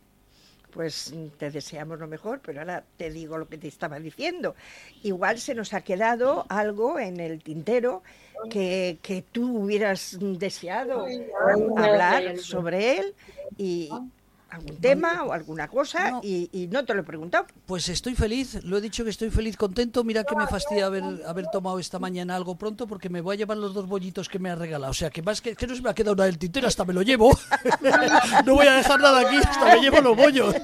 [SPEAKER 1] Pues te deseamos lo mejor, pero ahora te digo lo que te estaba diciendo. Igual se nos ha quedado algo en el tintero que, que tú hubieras deseado hablar sobre él y algún tema o alguna cosa
[SPEAKER 8] No.
[SPEAKER 1] y, y no te lo he preguntado.
[SPEAKER 8] Pues estoy feliz, lo he dicho que estoy feliz, contento. Mira que me fastidia haber, haber tomado esta mañana algo pronto porque me voy a llevar los dos bollitos que me ha regalado. O sea, que más que, que no se me ha quedado nada del tintero, hasta me lo llevo. no voy a dejar nada aquí, hasta me llevo los bollos.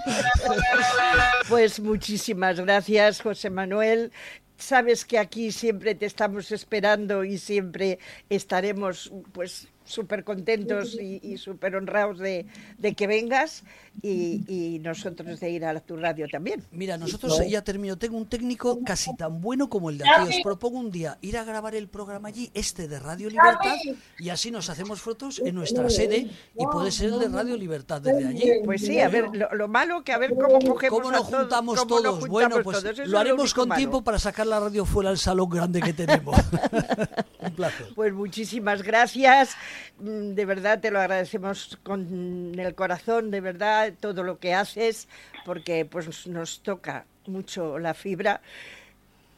[SPEAKER 1] Pues muchísimas gracias, José Manuel. Sabes que aquí siempre te estamos esperando y siempre estaremos pues súper contentos y, y súper honrados de, de que vengas y, y nosotros de ir a tu radio también.
[SPEAKER 8] Mira, nosotros ya termino. Tengo un técnico casi tan bueno como el de aquí. Os propongo un día ir a grabar el programa allí, este de Radio Libertad, y así nos hacemos fotos en nuestra sede y puede ser el de Radio Libertad desde allí.
[SPEAKER 1] Pues sí, a ver, lo, lo malo que a ver cómo cogemos
[SPEAKER 8] ¿Cómo nos
[SPEAKER 1] todos,
[SPEAKER 8] juntamos
[SPEAKER 1] cómo nos
[SPEAKER 8] todos? bueno,
[SPEAKER 1] juntamos
[SPEAKER 8] pues
[SPEAKER 1] todos,
[SPEAKER 8] lo haremos
[SPEAKER 1] único
[SPEAKER 8] con
[SPEAKER 1] malo.
[SPEAKER 8] tiempo para sacar la radio fuera del salón grande que tenemos. un placer.
[SPEAKER 1] Pues muchísimas gracias. Mm, De verdad te lo agradecemos con el corazón, de verdad, todo lo que haces, porque pues nos toca mucho la fibra,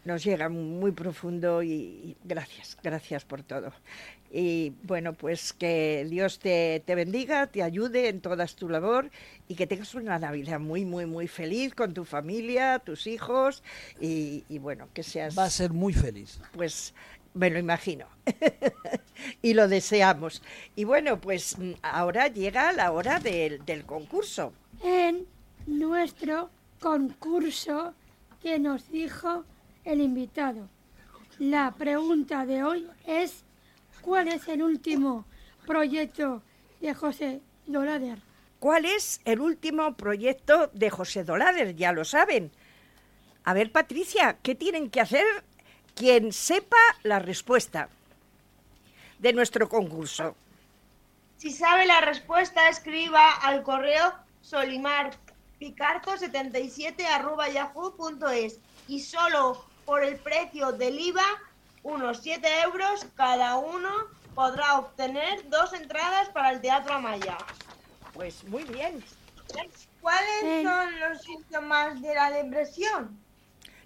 [SPEAKER 1] nos llega muy profundo y, y gracias, gracias por todo. Y bueno, pues que Dios te, te bendiga, te ayude en toda tu labor y que tengas una Navidad muy, muy, muy feliz con tu familia, tus hijos y, y bueno, que seas
[SPEAKER 8] Va a ser muy feliz.
[SPEAKER 1] pues me lo imagino. y lo deseamos. Y bueno, pues mm, ahora llega la hora del, del concurso.
[SPEAKER 2] En nuestro concurso que nos dijo el invitado. La pregunta de hoy es ¿cuál es el último proyecto de José Dolader?
[SPEAKER 1] ¿Cuál es el último proyecto de José Dolader? Ya lo saben. A ver, Patricia, ¿qué tienen que hacer quien sepa la respuesta de nuestro concurso?
[SPEAKER 4] Si sabe la respuesta, escriba al correo solimarpicarto77 y solo por el precio del IVA, unos 7 euros, cada uno podrá obtener dos entradas para el Teatro Amaya.
[SPEAKER 1] Pues muy bien.
[SPEAKER 4] ¿Cuáles
[SPEAKER 2] Eh.
[SPEAKER 4] son los síntomas de la depresión?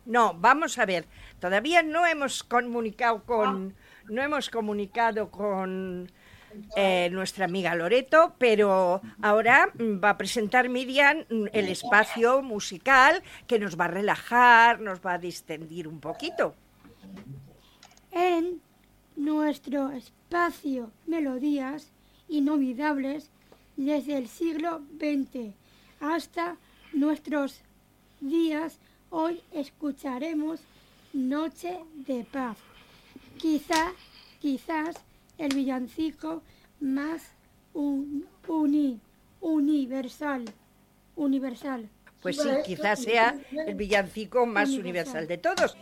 [SPEAKER 1] No, vamos a ver. Todavía no hemos comunicado con, no hemos comunicado con eh, nuestra amiga Loreto, pero ahora va a presentar Miriam el espacio musical que nos va a relajar, nos va a distendir un poquito.
[SPEAKER 2] En nuestro espacio Melodías Inolvidables desde el siglo XX hasta nuestros días, hoy escucharemos Noche de Paz. Quizá, quizás el villancico más un- uni- universal, universal.
[SPEAKER 1] Pues sí, quizás sea el villancico más
[SPEAKER 2] Universal.
[SPEAKER 1] universal de todos.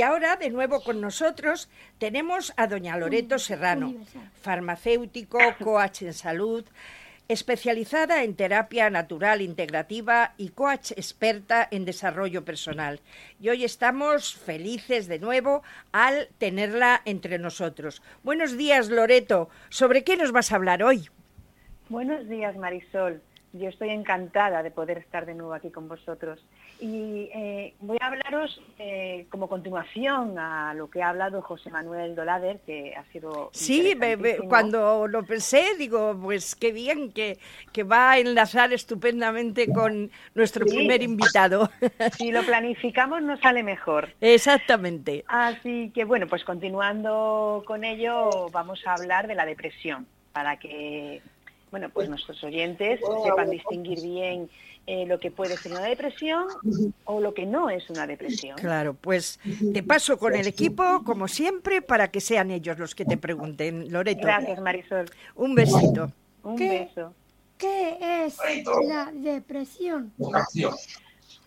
[SPEAKER 1] Y ahora, de nuevo con nosotros, tenemos a doña Loreto Serrano, farmacéutico, coach en salud, especializada en terapia natural integrativa y coach experta en desarrollo personal. Y hoy estamos felices de nuevo al tenerla entre nosotros. Buenos días, Loreto. ¿Sobre qué nos vas a hablar hoy?
[SPEAKER 9] Buenos días, Marisol. Yo estoy encantada de poder estar de nuevo aquí con vosotros. Y eh, voy a hablaros eh, como continuación a lo que ha hablado José Manuel Dolader, que ha sido...
[SPEAKER 1] Sí, me- me-
[SPEAKER 9] interesantísimo.
[SPEAKER 1] cuando lo pensé, digo, pues qué bien que, que va a enlazar estupendamente con nuestro
[SPEAKER 9] Sí.
[SPEAKER 1] primer invitado.
[SPEAKER 9] Si lo planificamos nos sale mejor.
[SPEAKER 1] Exactamente.
[SPEAKER 9] Así que bueno, pues continuando con ello, vamos a hablar de la depresión, para que bueno, pues nuestros oyentes sepan distinguir bien eh, lo que puede ser una depresión o lo que no es una depresión.
[SPEAKER 1] Claro, pues te paso con el equipo, como siempre, para que sean ellos los que te pregunten. Loreto,
[SPEAKER 9] Gracias, Marisol.
[SPEAKER 1] un besito.
[SPEAKER 9] Un
[SPEAKER 2] ¿Qué?
[SPEAKER 9] beso.
[SPEAKER 2] ¿Qué es la depresión?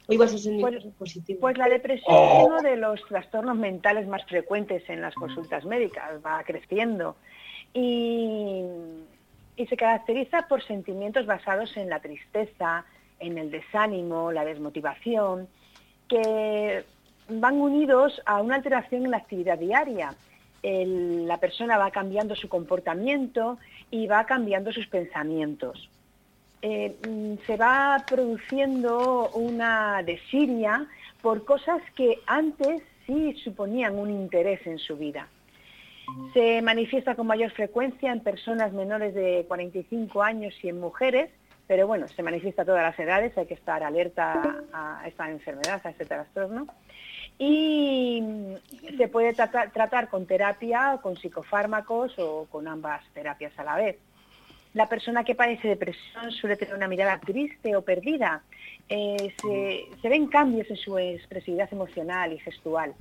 [SPEAKER 3] Hoy vas a ser
[SPEAKER 9] Pues-
[SPEAKER 3] positivo.
[SPEAKER 9] Pues la depresión es uno de los trastornos mentales más frecuentes en las consultas médicas, va creciendo y, y se caracteriza por sentimientos basados en la tristeza, en el desánimo, la desmotivación, que van unidos a una alteración en la actividad diaria. La persona va cambiando su comportamiento y va cambiando sus pensamientos. eh, mm, se va produciendo una desidia por cosas que antes sí suponían un interés en su vida. Se manifiesta con mayor frecuencia en personas menores de 45 años y en mujeres, pero bueno, se manifiesta a todas las edades, hay que estar alerta a esta enfermedad, a este trastorno. Y se puede tratar, con terapia, con psicofármacos o con ambas terapias a la vez. La persona que padece depresión suele tener una mirada triste o perdida. Eh, se ven cambios en su expresividad emocional y gestual.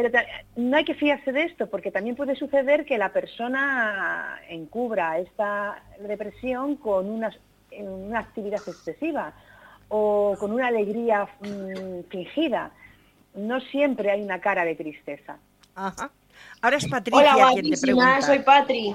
[SPEAKER 9] Pero no hay que fiarse de esto, porque también puede suceder que la persona encubra esta depresión con una, una actividad excesiva o con una alegría mm, fingida. No siempre hay una cara de tristeza.
[SPEAKER 1] Ajá. Ahora es Patricia
[SPEAKER 3] Hola,
[SPEAKER 1] quien te pregunta.
[SPEAKER 3] soy Patri.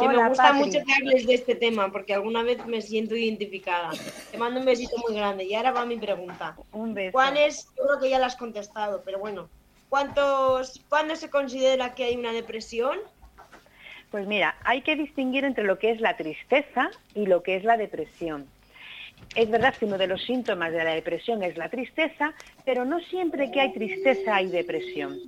[SPEAKER 3] Que me gusta
[SPEAKER 9] Patri.
[SPEAKER 3] mucho que hables de este tema porque alguna vez me siento identificada. Te mando un besito muy grande y ahora va mi pregunta.
[SPEAKER 9] Un beso.
[SPEAKER 3] ¿Cuáles? Yo creo que ya la has contestado, pero bueno. ¿Cuántos, ¿Cuándo se considera que hay una depresión?
[SPEAKER 9] Pues mira, hay que distinguir entre lo que es la tristeza y lo que es la depresión. Es verdad que uno de los síntomas de la depresión es la tristeza, pero no siempre que hay tristeza hay depresión.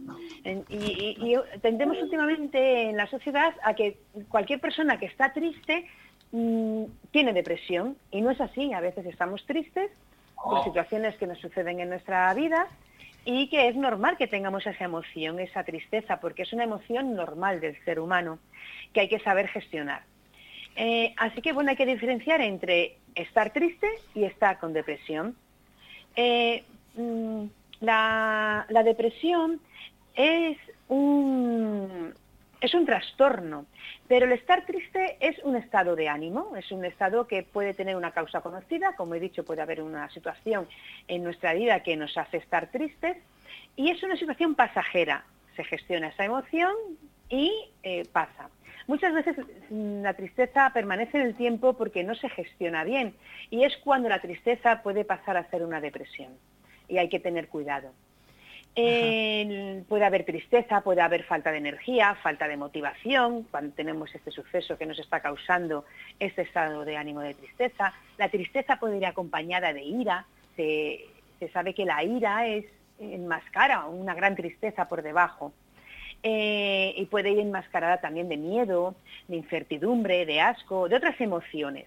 [SPEAKER 9] Y, y- y tendemos últimamente en la sociedad a que cualquier persona que está triste mm, tiene depresión y no es así. A veces estamos tristes por situaciones que nos suceden en nuestra vida y que es normal que tengamos esa emoción, esa tristeza, porque es una emoción normal del ser humano que hay que saber gestionar. Eh, así que bueno, hay que diferenciar entre estar triste y estar con depresión. Eh, mm, la, la depresión es un, es un trastorno, pero el estar triste es un estado de ánimo, es un estado que puede tener una causa conocida, como he dicho, puede haber una situación en nuestra vida que nos hace estar tristes, y es una situación pasajera. Se gestiona esa emoción y eh, pasa. Muchas veces la tristeza permanece en el tiempo porque no se gestiona bien y es cuando la tristeza puede pasar a ser una depresión y hay que tener cuidado. Puede haber tristeza, puede haber falta de energía, falta de motivación, cuando tenemos este suceso que nos está causando este estado de ánimo de tristeza. La tristeza puede ir acompañada de ira. Se, se sabe que la ira es enmascara una gran tristeza por debajo. Eh, y puede ir enmascarada también de miedo, de incertidumbre, de asco, de otras emociones.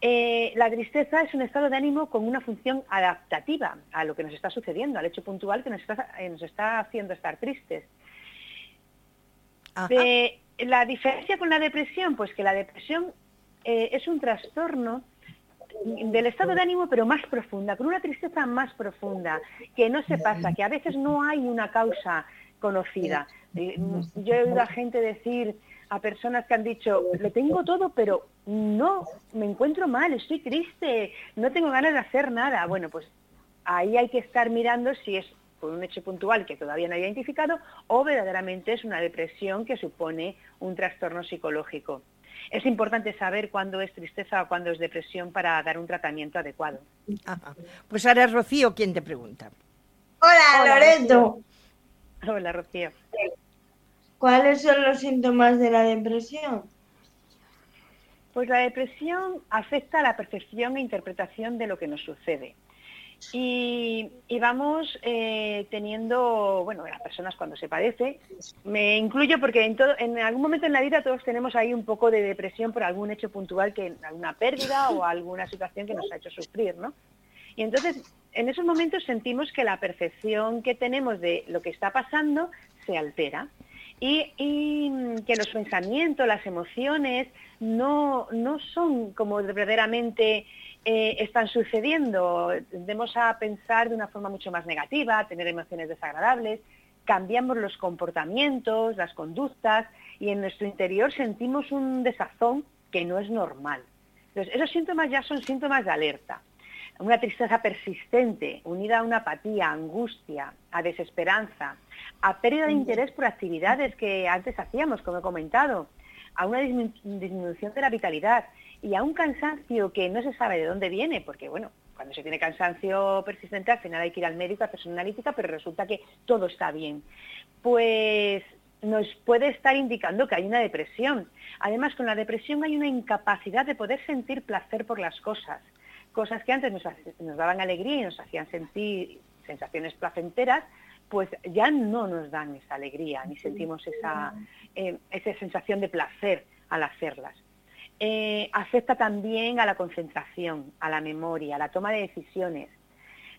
[SPEAKER 9] Eh, la tristeza es un estado de ánimo con una función adaptativa a lo que nos está sucediendo, al hecho puntual que nos está, eh, nos está haciendo estar tristes. Eh, la diferencia con la depresión, pues que la depresión eh, es un trastorno del estado de ánimo, pero más profunda, con una tristeza más profunda, que no se pasa, que a veces no hay una causa conocida. Yo he oído a gente decir, a personas que han dicho, lo tengo todo, pero no, me encuentro mal, estoy triste, no tengo ganas de hacer nada. Bueno, pues ahí hay que estar mirando si es por un hecho puntual que todavía no he identificado o verdaderamente es una depresión que supone un trastorno psicológico. Es importante saber cuándo es tristeza o cuándo es depresión para dar un tratamiento adecuado.
[SPEAKER 1] Ajá. Pues ahora es Rocío quien te pregunta.
[SPEAKER 4] Hola,
[SPEAKER 9] Hola,
[SPEAKER 4] Loreto.
[SPEAKER 9] Hola, Rocío.
[SPEAKER 4] ¿Cuáles son los síntomas de la depresión?
[SPEAKER 9] Pues la depresión afecta a la percepción e interpretación de lo que nos sucede. Y, vamos eh, teniendo, bueno, las personas cuando se padece, me incluyo porque en, todo, en algún momento en la vida todos tenemos ahí un poco de depresión por algún hecho puntual, que alguna pérdida o alguna situación que nos ha hecho sufrir, ¿no? Y entonces, en esos momentos sentimos que la percepción que tenemos de lo que está pasando se altera y, y que los pensamientos, las emociones no, no son como verdaderamente eh, están sucediendo. Tendemos a pensar de una forma mucho más negativa, tener emociones desagradables, cambiamos los comportamientos, las conductas y en nuestro interior sentimos un desazón que no es normal. Entonces, esos síntomas ya son síntomas de alerta. Una tristeza persistente, unida a una apatía, angustia, a desesperanza, a pérdida de interés por actividades que antes hacíamos, como he comentado, a una disminu- disminución de la vitalidad y a un cansancio que no se sabe de dónde viene, porque bueno, cuando se tiene cansancio persistente al final hay que ir al médico a hacer una analítica, pero resulta que todo está bien. Pues nos puede estar indicando que hay una depresión. Además, con la depresión hay una incapacidad de poder sentir placer por las cosas, cosas que antes nos, nos daban alegría y nos hacían sentir sensaciones placenteras, pues ya no nos dan esa alegría, ni sentimos esa, eh, esa sensación de placer al hacerlas. Eh, afecta también a la concentración, a la memoria, a la toma de decisiones,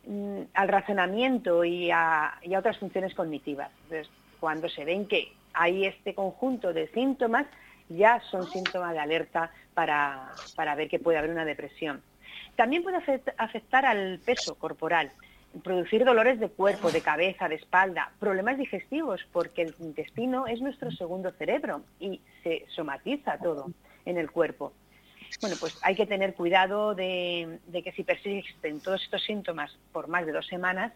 [SPEAKER 9] mm, al razonamiento y a, otras funciones cognitivas. Entonces, cuando se ven que hay este conjunto de síntomas, ya son síntomas de alerta para, para ver que puede haber una depresión. También puede afectar al peso corporal producir dolores de cuerpo, de cabeza, de espalda, problemas digestivos, porque el intestino es nuestro segundo cerebro y se somatiza todo en el cuerpo. Bueno, pues hay que tener cuidado de, que si persisten todos estos síntomas por más de dos semanas,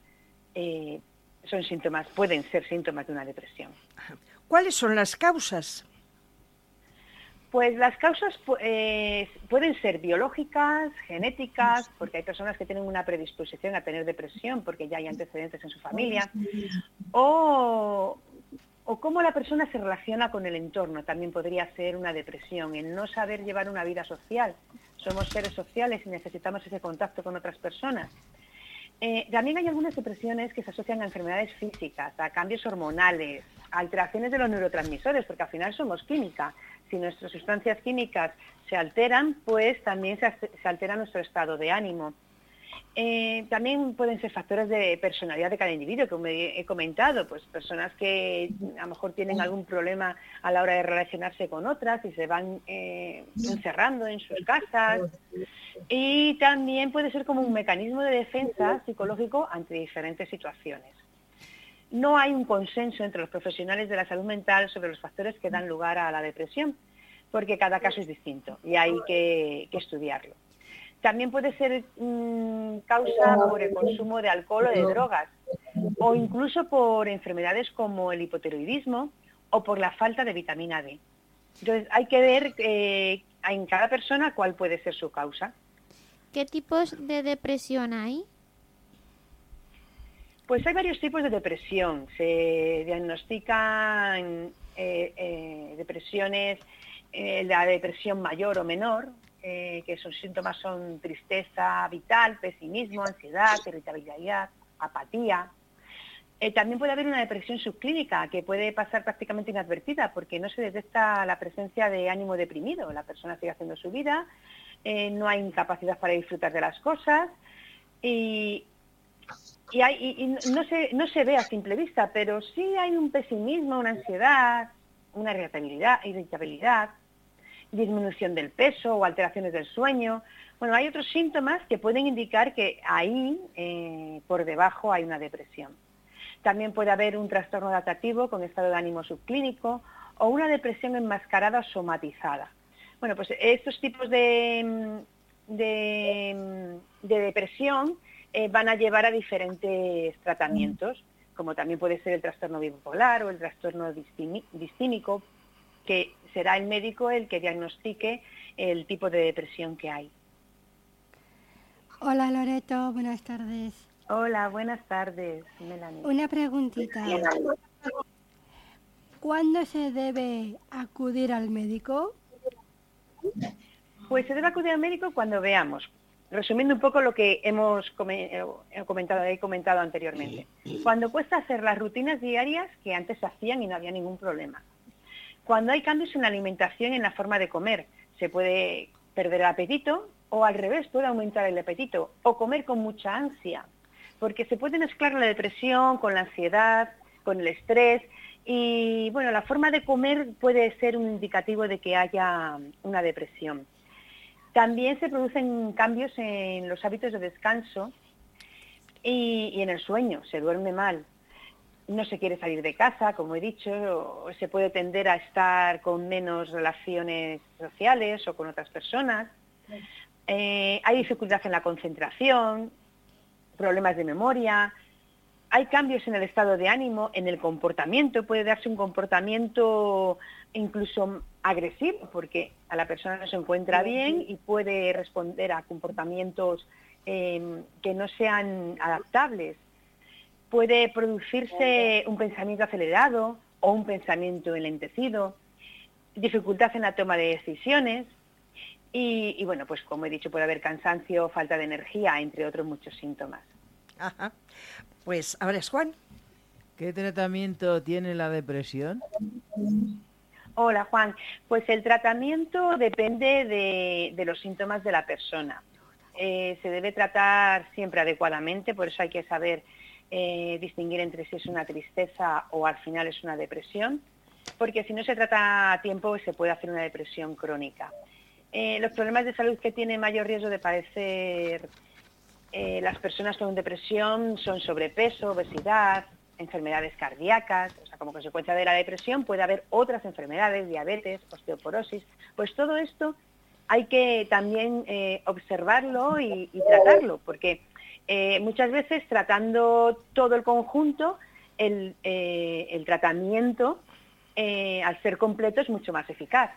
[SPEAKER 9] eh, son síntomas, pueden ser síntomas de una depresión.
[SPEAKER 1] ¿Cuáles son las causas?
[SPEAKER 9] Pues las causas eh, pueden ser biológicas, genéticas, porque hay personas que tienen una predisposición a tener depresión porque ya hay antecedentes en su familia, o, cómo la persona se relaciona con el entorno, también podría ser una depresión, en no saber llevar una vida social. Somos seres sociales y necesitamos ese contacto con otras personas. Eh, también hay algunas depresiones que se asocian a enfermedades físicas, a cambios hormonales, a alteraciones de los neurotransmisores, porque al final somos química si nuestras sustancias químicas se alteran, pues también se, altera nuestro estado de ánimo. Eh, también pueden ser factores de personalidad de cada individuo, como he comentado, pues personas que a lo mejor tienen algún problema a la hora de relacionarse con otras y se van eh, encerrando en sus casas. Y también puede ser como un mecanismo de defensa psicológico ante diferentes situaciones no hay un consenso entre los profesionales de la salud mental sobre los factores que dan lugar a la depresión, porque cada caso es distinto y hay que, estudiarlo. También puede ser mm, causa por el consumo de alcohol o de drogas, o incluso por enfermedades como el hipotiroidismo o por la falta de vitamina D. Entonces hay que ver eh, en cada persona cuál puede ser su causa.
[SPEAKER 5] ¿Qué tipos de depresión hay?
[SPEAKER 9] Pues hay varios tipos de depresión. Se diagnostican eh, eh, depresiones, eh, la depresión mayor o menor, que sus síntomas son tristeza vital, pesimismo, ansiedad, irritabilidad, apatía. también puede haber una depresión subclínica que puede pasar prácticamente inadvertida porque no se detecta la presencia de ánimo deprimido. La persona sigue haciendo su vida, no hay incapacidad para disfrutar de las cosas y, y, no, se, no se ve a simple vista, pero sí hay un pesimismo, una ansiedad, una irritabilidad, disminución del peso o alteraciones del sueño. Bueno, hay otros síntomas que pueden indicar que ahí, eh, por debajo, hay una depresión. También puede haber un trastorno adaptativo con estado de ánimo subclínico o una depresión enmascarada somatizada. Bueno, pues estos tipos de, de, de depresión eh, van a llevar a diferentes tratamientos, como también puede ser el trastorno bipolar o el trastorno distímico, que será el médico el que diagnostique el tipo de depresión que hay.
[SPEAKER 7] Hola Loreto, buenas tardes.
[SPEAKER 9] Hola, buenas tardes, Melanie.
[SPEAKER 7] Una preguntita. ¿Cuándo se debe acudir al médico?
[SPEAKER 9] Pues se debe acudir al médico cuando veamos resumiendo un poco lo que hemos eh, comentado, he comentado anteriormente. Cuando cuesta hacer las rutinas diarias que antes se hacían y no había ningún problema. Cuando hay cambios en la alimentación en la forma de comer, se puede perder el apetito o al revés, puede aumentar el apetito o comer con mucha ansia, porque se puede mezclar la depresión con la ansiedad, con el estrés y bueno, la forma de comer puede ser un indicativo de que haya una depresión. También se producen cambios en los hábitos de descanso y, en el sueño, se duerme mal. No se quiere salir de casa, como he dicho, o se puede tender a estar con menos relaciones sociales o con otras personas. Eh, hay dificultad en la concentración, problemas de memoria, hay cambios en el estado de ánimo, en el comportamiento, puede darse un comportamiento incluso agresivo, porque a la persona no se encuentra bien y puede responder a comportamientos em, que no sean adaptables. Puede producirse un pensamiento acelerado o un pensamiento enlentecido, dificultad en la toma de decisiones y, y, bueno, pues como he dicho, puede haber cansancio, falta de energía, entre otros muchos síntomas.
[SPEAKER 1] Ajá. Pues ahora es Juan.
[SPEAKER 6] ¿Qué tratamiento tiene la depresión?
[SPEAKER 9] Hola Juan, pues el tratamiento depende de, los síntomas de la persona. Eh, se debe tratar siempre adecuadamente, por eso hay que saber eh, distinguir entre si es una tristeza o al final es una depresión, porque si no se trata a tiempo se puede hacer una depresión crónica. Eh, los problemas de salud que tienen mayor riesgo de padecer las personas con depresión son sobrepeso, obesidad, enfermedades cardíacas, como consecuencia de la depresión puede haber otras enfermedades, diabetes, osteoporosis, pues todo esto hay que también eh, observarlo y, tratarlo, porque eh, muchas veces tratando todo el conjunto, el, eh, el tratamiento, al ser completo, es mucho más eficaz.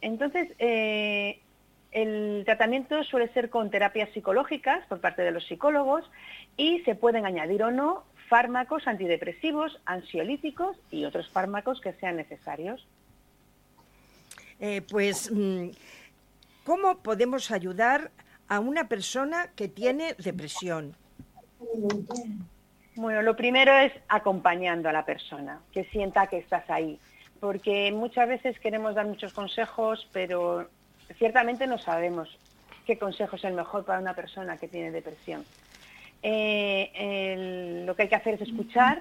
[SPEAKER 9] Entonces, el tratamiento suele ser con terapias psicológicas por parte de los psicólogos y se pueden añadir o no fármacos antidepresivos, ansiolíticos y otros fármacos que sean necesarios.
[SPEAKER 1] Eh, pues, mm, ¿cómo podemos ayudar a una persona que tiene depresión?
[SPEAKER 9] Bueno, lo primero es acompañando a la persona, que sienta que estás ahí, porque muchas veces queremos dar muchos consejos, pero ciertamente no sabemos qué consejo es el mejor para una persona que tiene depresión. Eh, lo que hay que hacer es escuchar,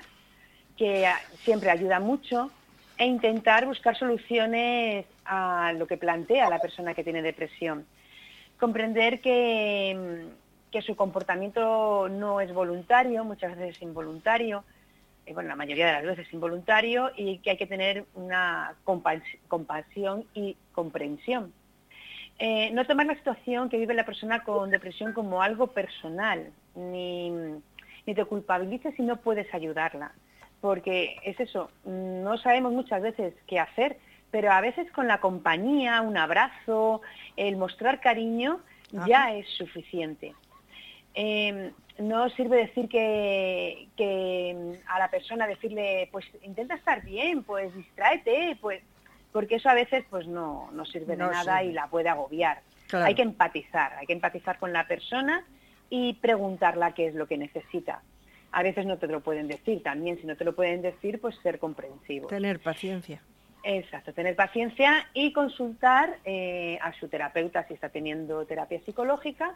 [SPEAKER 9] que siempre ayuda mucho, e intentar buscar soluciones a lo que plantea la persona que tiene depresión. Comprender que, que su comportamiento no es voluntario, muchas veces es involuntario, y bueno, la mayoría de las veces es involuntario, y que hay que tener una compasión y comprensión. Eh, no tomar la situación que vive la persona con depresión como algo personal, ni, ni te culpabilices si no puedes ayudarla. Porque es eso, no sabemos muchas veces qué hacer, pero a veces con la compañía, un abrazo, el mostrar cariño, ya es suficiente. Em, no sirve decir que, que, a la persona decirle, pues intenta estar bien, pues distráete, pues porque eso a veces pues no, no sirve de nada y la puede agobiar. Hay que empatizar, hay que empatizar con la persona y preguntarla qué es lo que necesita. A veces no te lo pueden decir, también si no te lo pueden decir, pues ser comprensivo.
[SPEAKER 1] Tener paciencia.
[SPEAKER 9] Exacto, tener paciencia y consultar eh, a su terapeuta si está teniendo terapia psicológica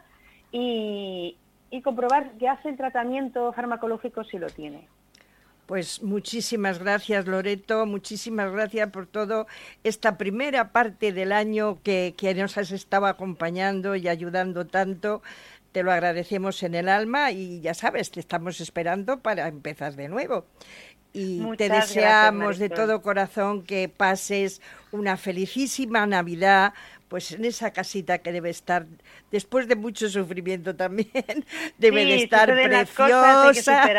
[SPEAKER 9] y, y comprobar que hace el tratamiento farmacológico si lo tiene.
[SPEAKER 1] Pues muchísimas gracias, Loreto, muchísimas gracias por todo esta primera parte del año que, que nos has estado acompañando y ayudando tanto. Te lo agradecemos en el alma y ya sabes, te estamos esperando para empezar de nuevo. Y
[SPEAKER 9] Muchas
[SPEAKER 1] te
[SPEAKER 9] gracias,
[SPEAKER 1] deseamos de todo corazón que pases una felicísima Navidad, pues en esa casita que debe estar, después de mucho sufrimiento también, debe
[SPEAKER 9] Sí,
[SPEAKER 1] de estar preciosa.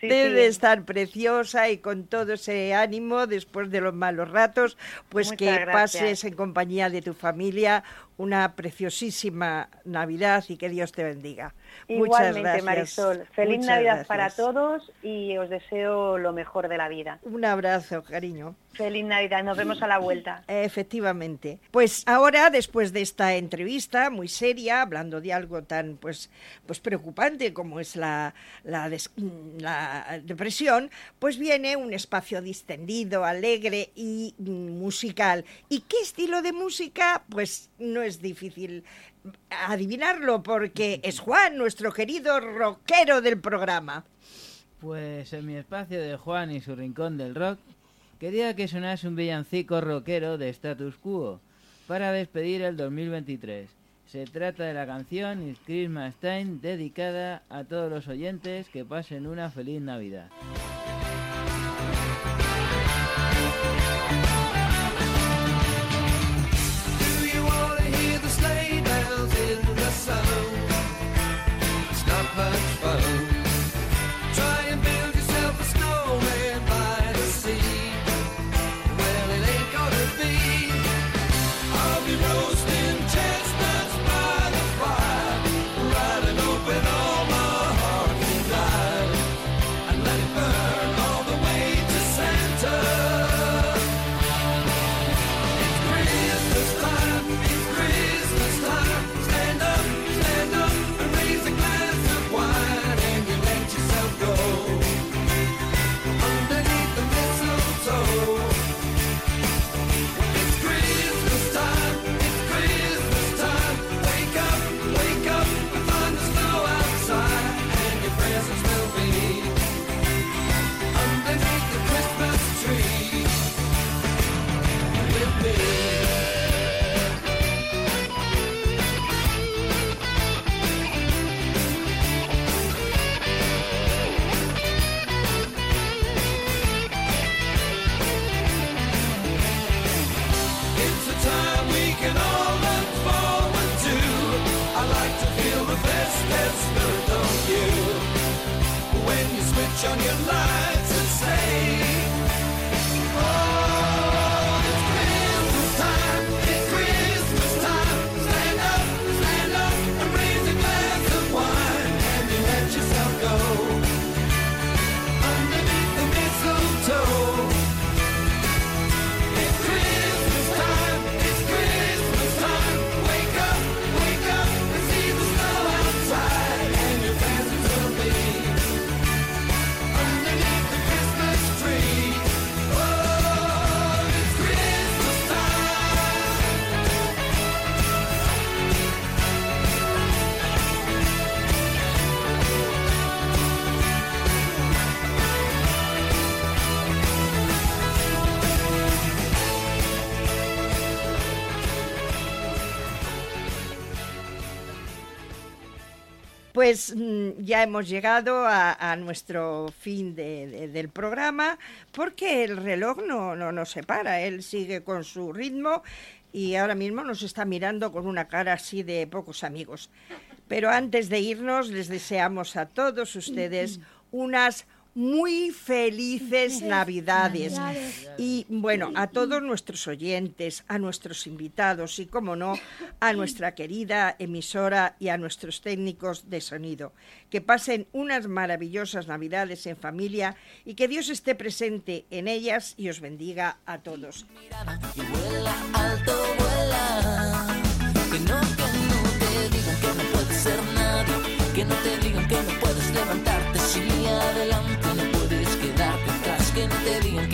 [SPEAKER 9] Sí,
[SPEAKER 1] debe
[SPEAKER 9] sí.
[SPEAKER 1] de estar preciosa y con todo ese ánimo después de los malos ratos, pues
[SPEAKER 9] Muchas
[SPEAKER 1] que
[SPEAKER 9] gracias.
[SPEAKER 1] pases en compañía de tu familia una preciosísima Navidad y que Dios te bendiga. Muchas
[SPEAKER 9] Igualmente,
[SPEAKER 1] gracias.
[SPEAKER 9] Marisol. Feliz
[SPEAKER 1] Muchas
[SPEAKER 9] Navidad para todos y os deseo lo mejor de la vida.
[SPEAKER 1] Un abrazo, cariño.
[SPEAKER 9] Feliz Navidad, nos vemos a la vuelta.
[SPEAKER 1] Efectivamente. Pues ahora, después de esta entrevista muy seria, hablando de algo tan pues, pues preocupante como es la, la, des- la depresión, pues viene un espacio distendido, alegre y musical. ¿Y qué estilo de música? Pues no es difícil adivinarlo porque es Juan, nuestro querido rockero del programa.
[SPEAKER 6] Pues en mi espacio de Juan y su rincón del rock, quería que sonase un villancico rockero de status quo para despedir el 2023. Se trata de la canción It's Christmas Time dedicada a todos los oyentes que pasen una feliz Navidad.
[SPEAKER 1] Pues mm, ya hemos llegado a, a nuestro fin de- de- del programa porque el reloj no, no nos separa, él sigue con su ritmo y ahora mismo nos está mirando con una cara así de pocos amigos. Pero antes de irnos les deseamos a todos ustedes unas muy felices Navidades. Y bueno, a todos nuestros oyentes, a nuestros invitados y, como no, a nuestra querida emisora y a nuestros técnicos de sonido. Que pasen unas maravillosas Navidades en familia y que Dios esté presente en ellas y os bendiga a todos.
[SPEAKER 10] que no te digan que no puedes levantarte, adelante. te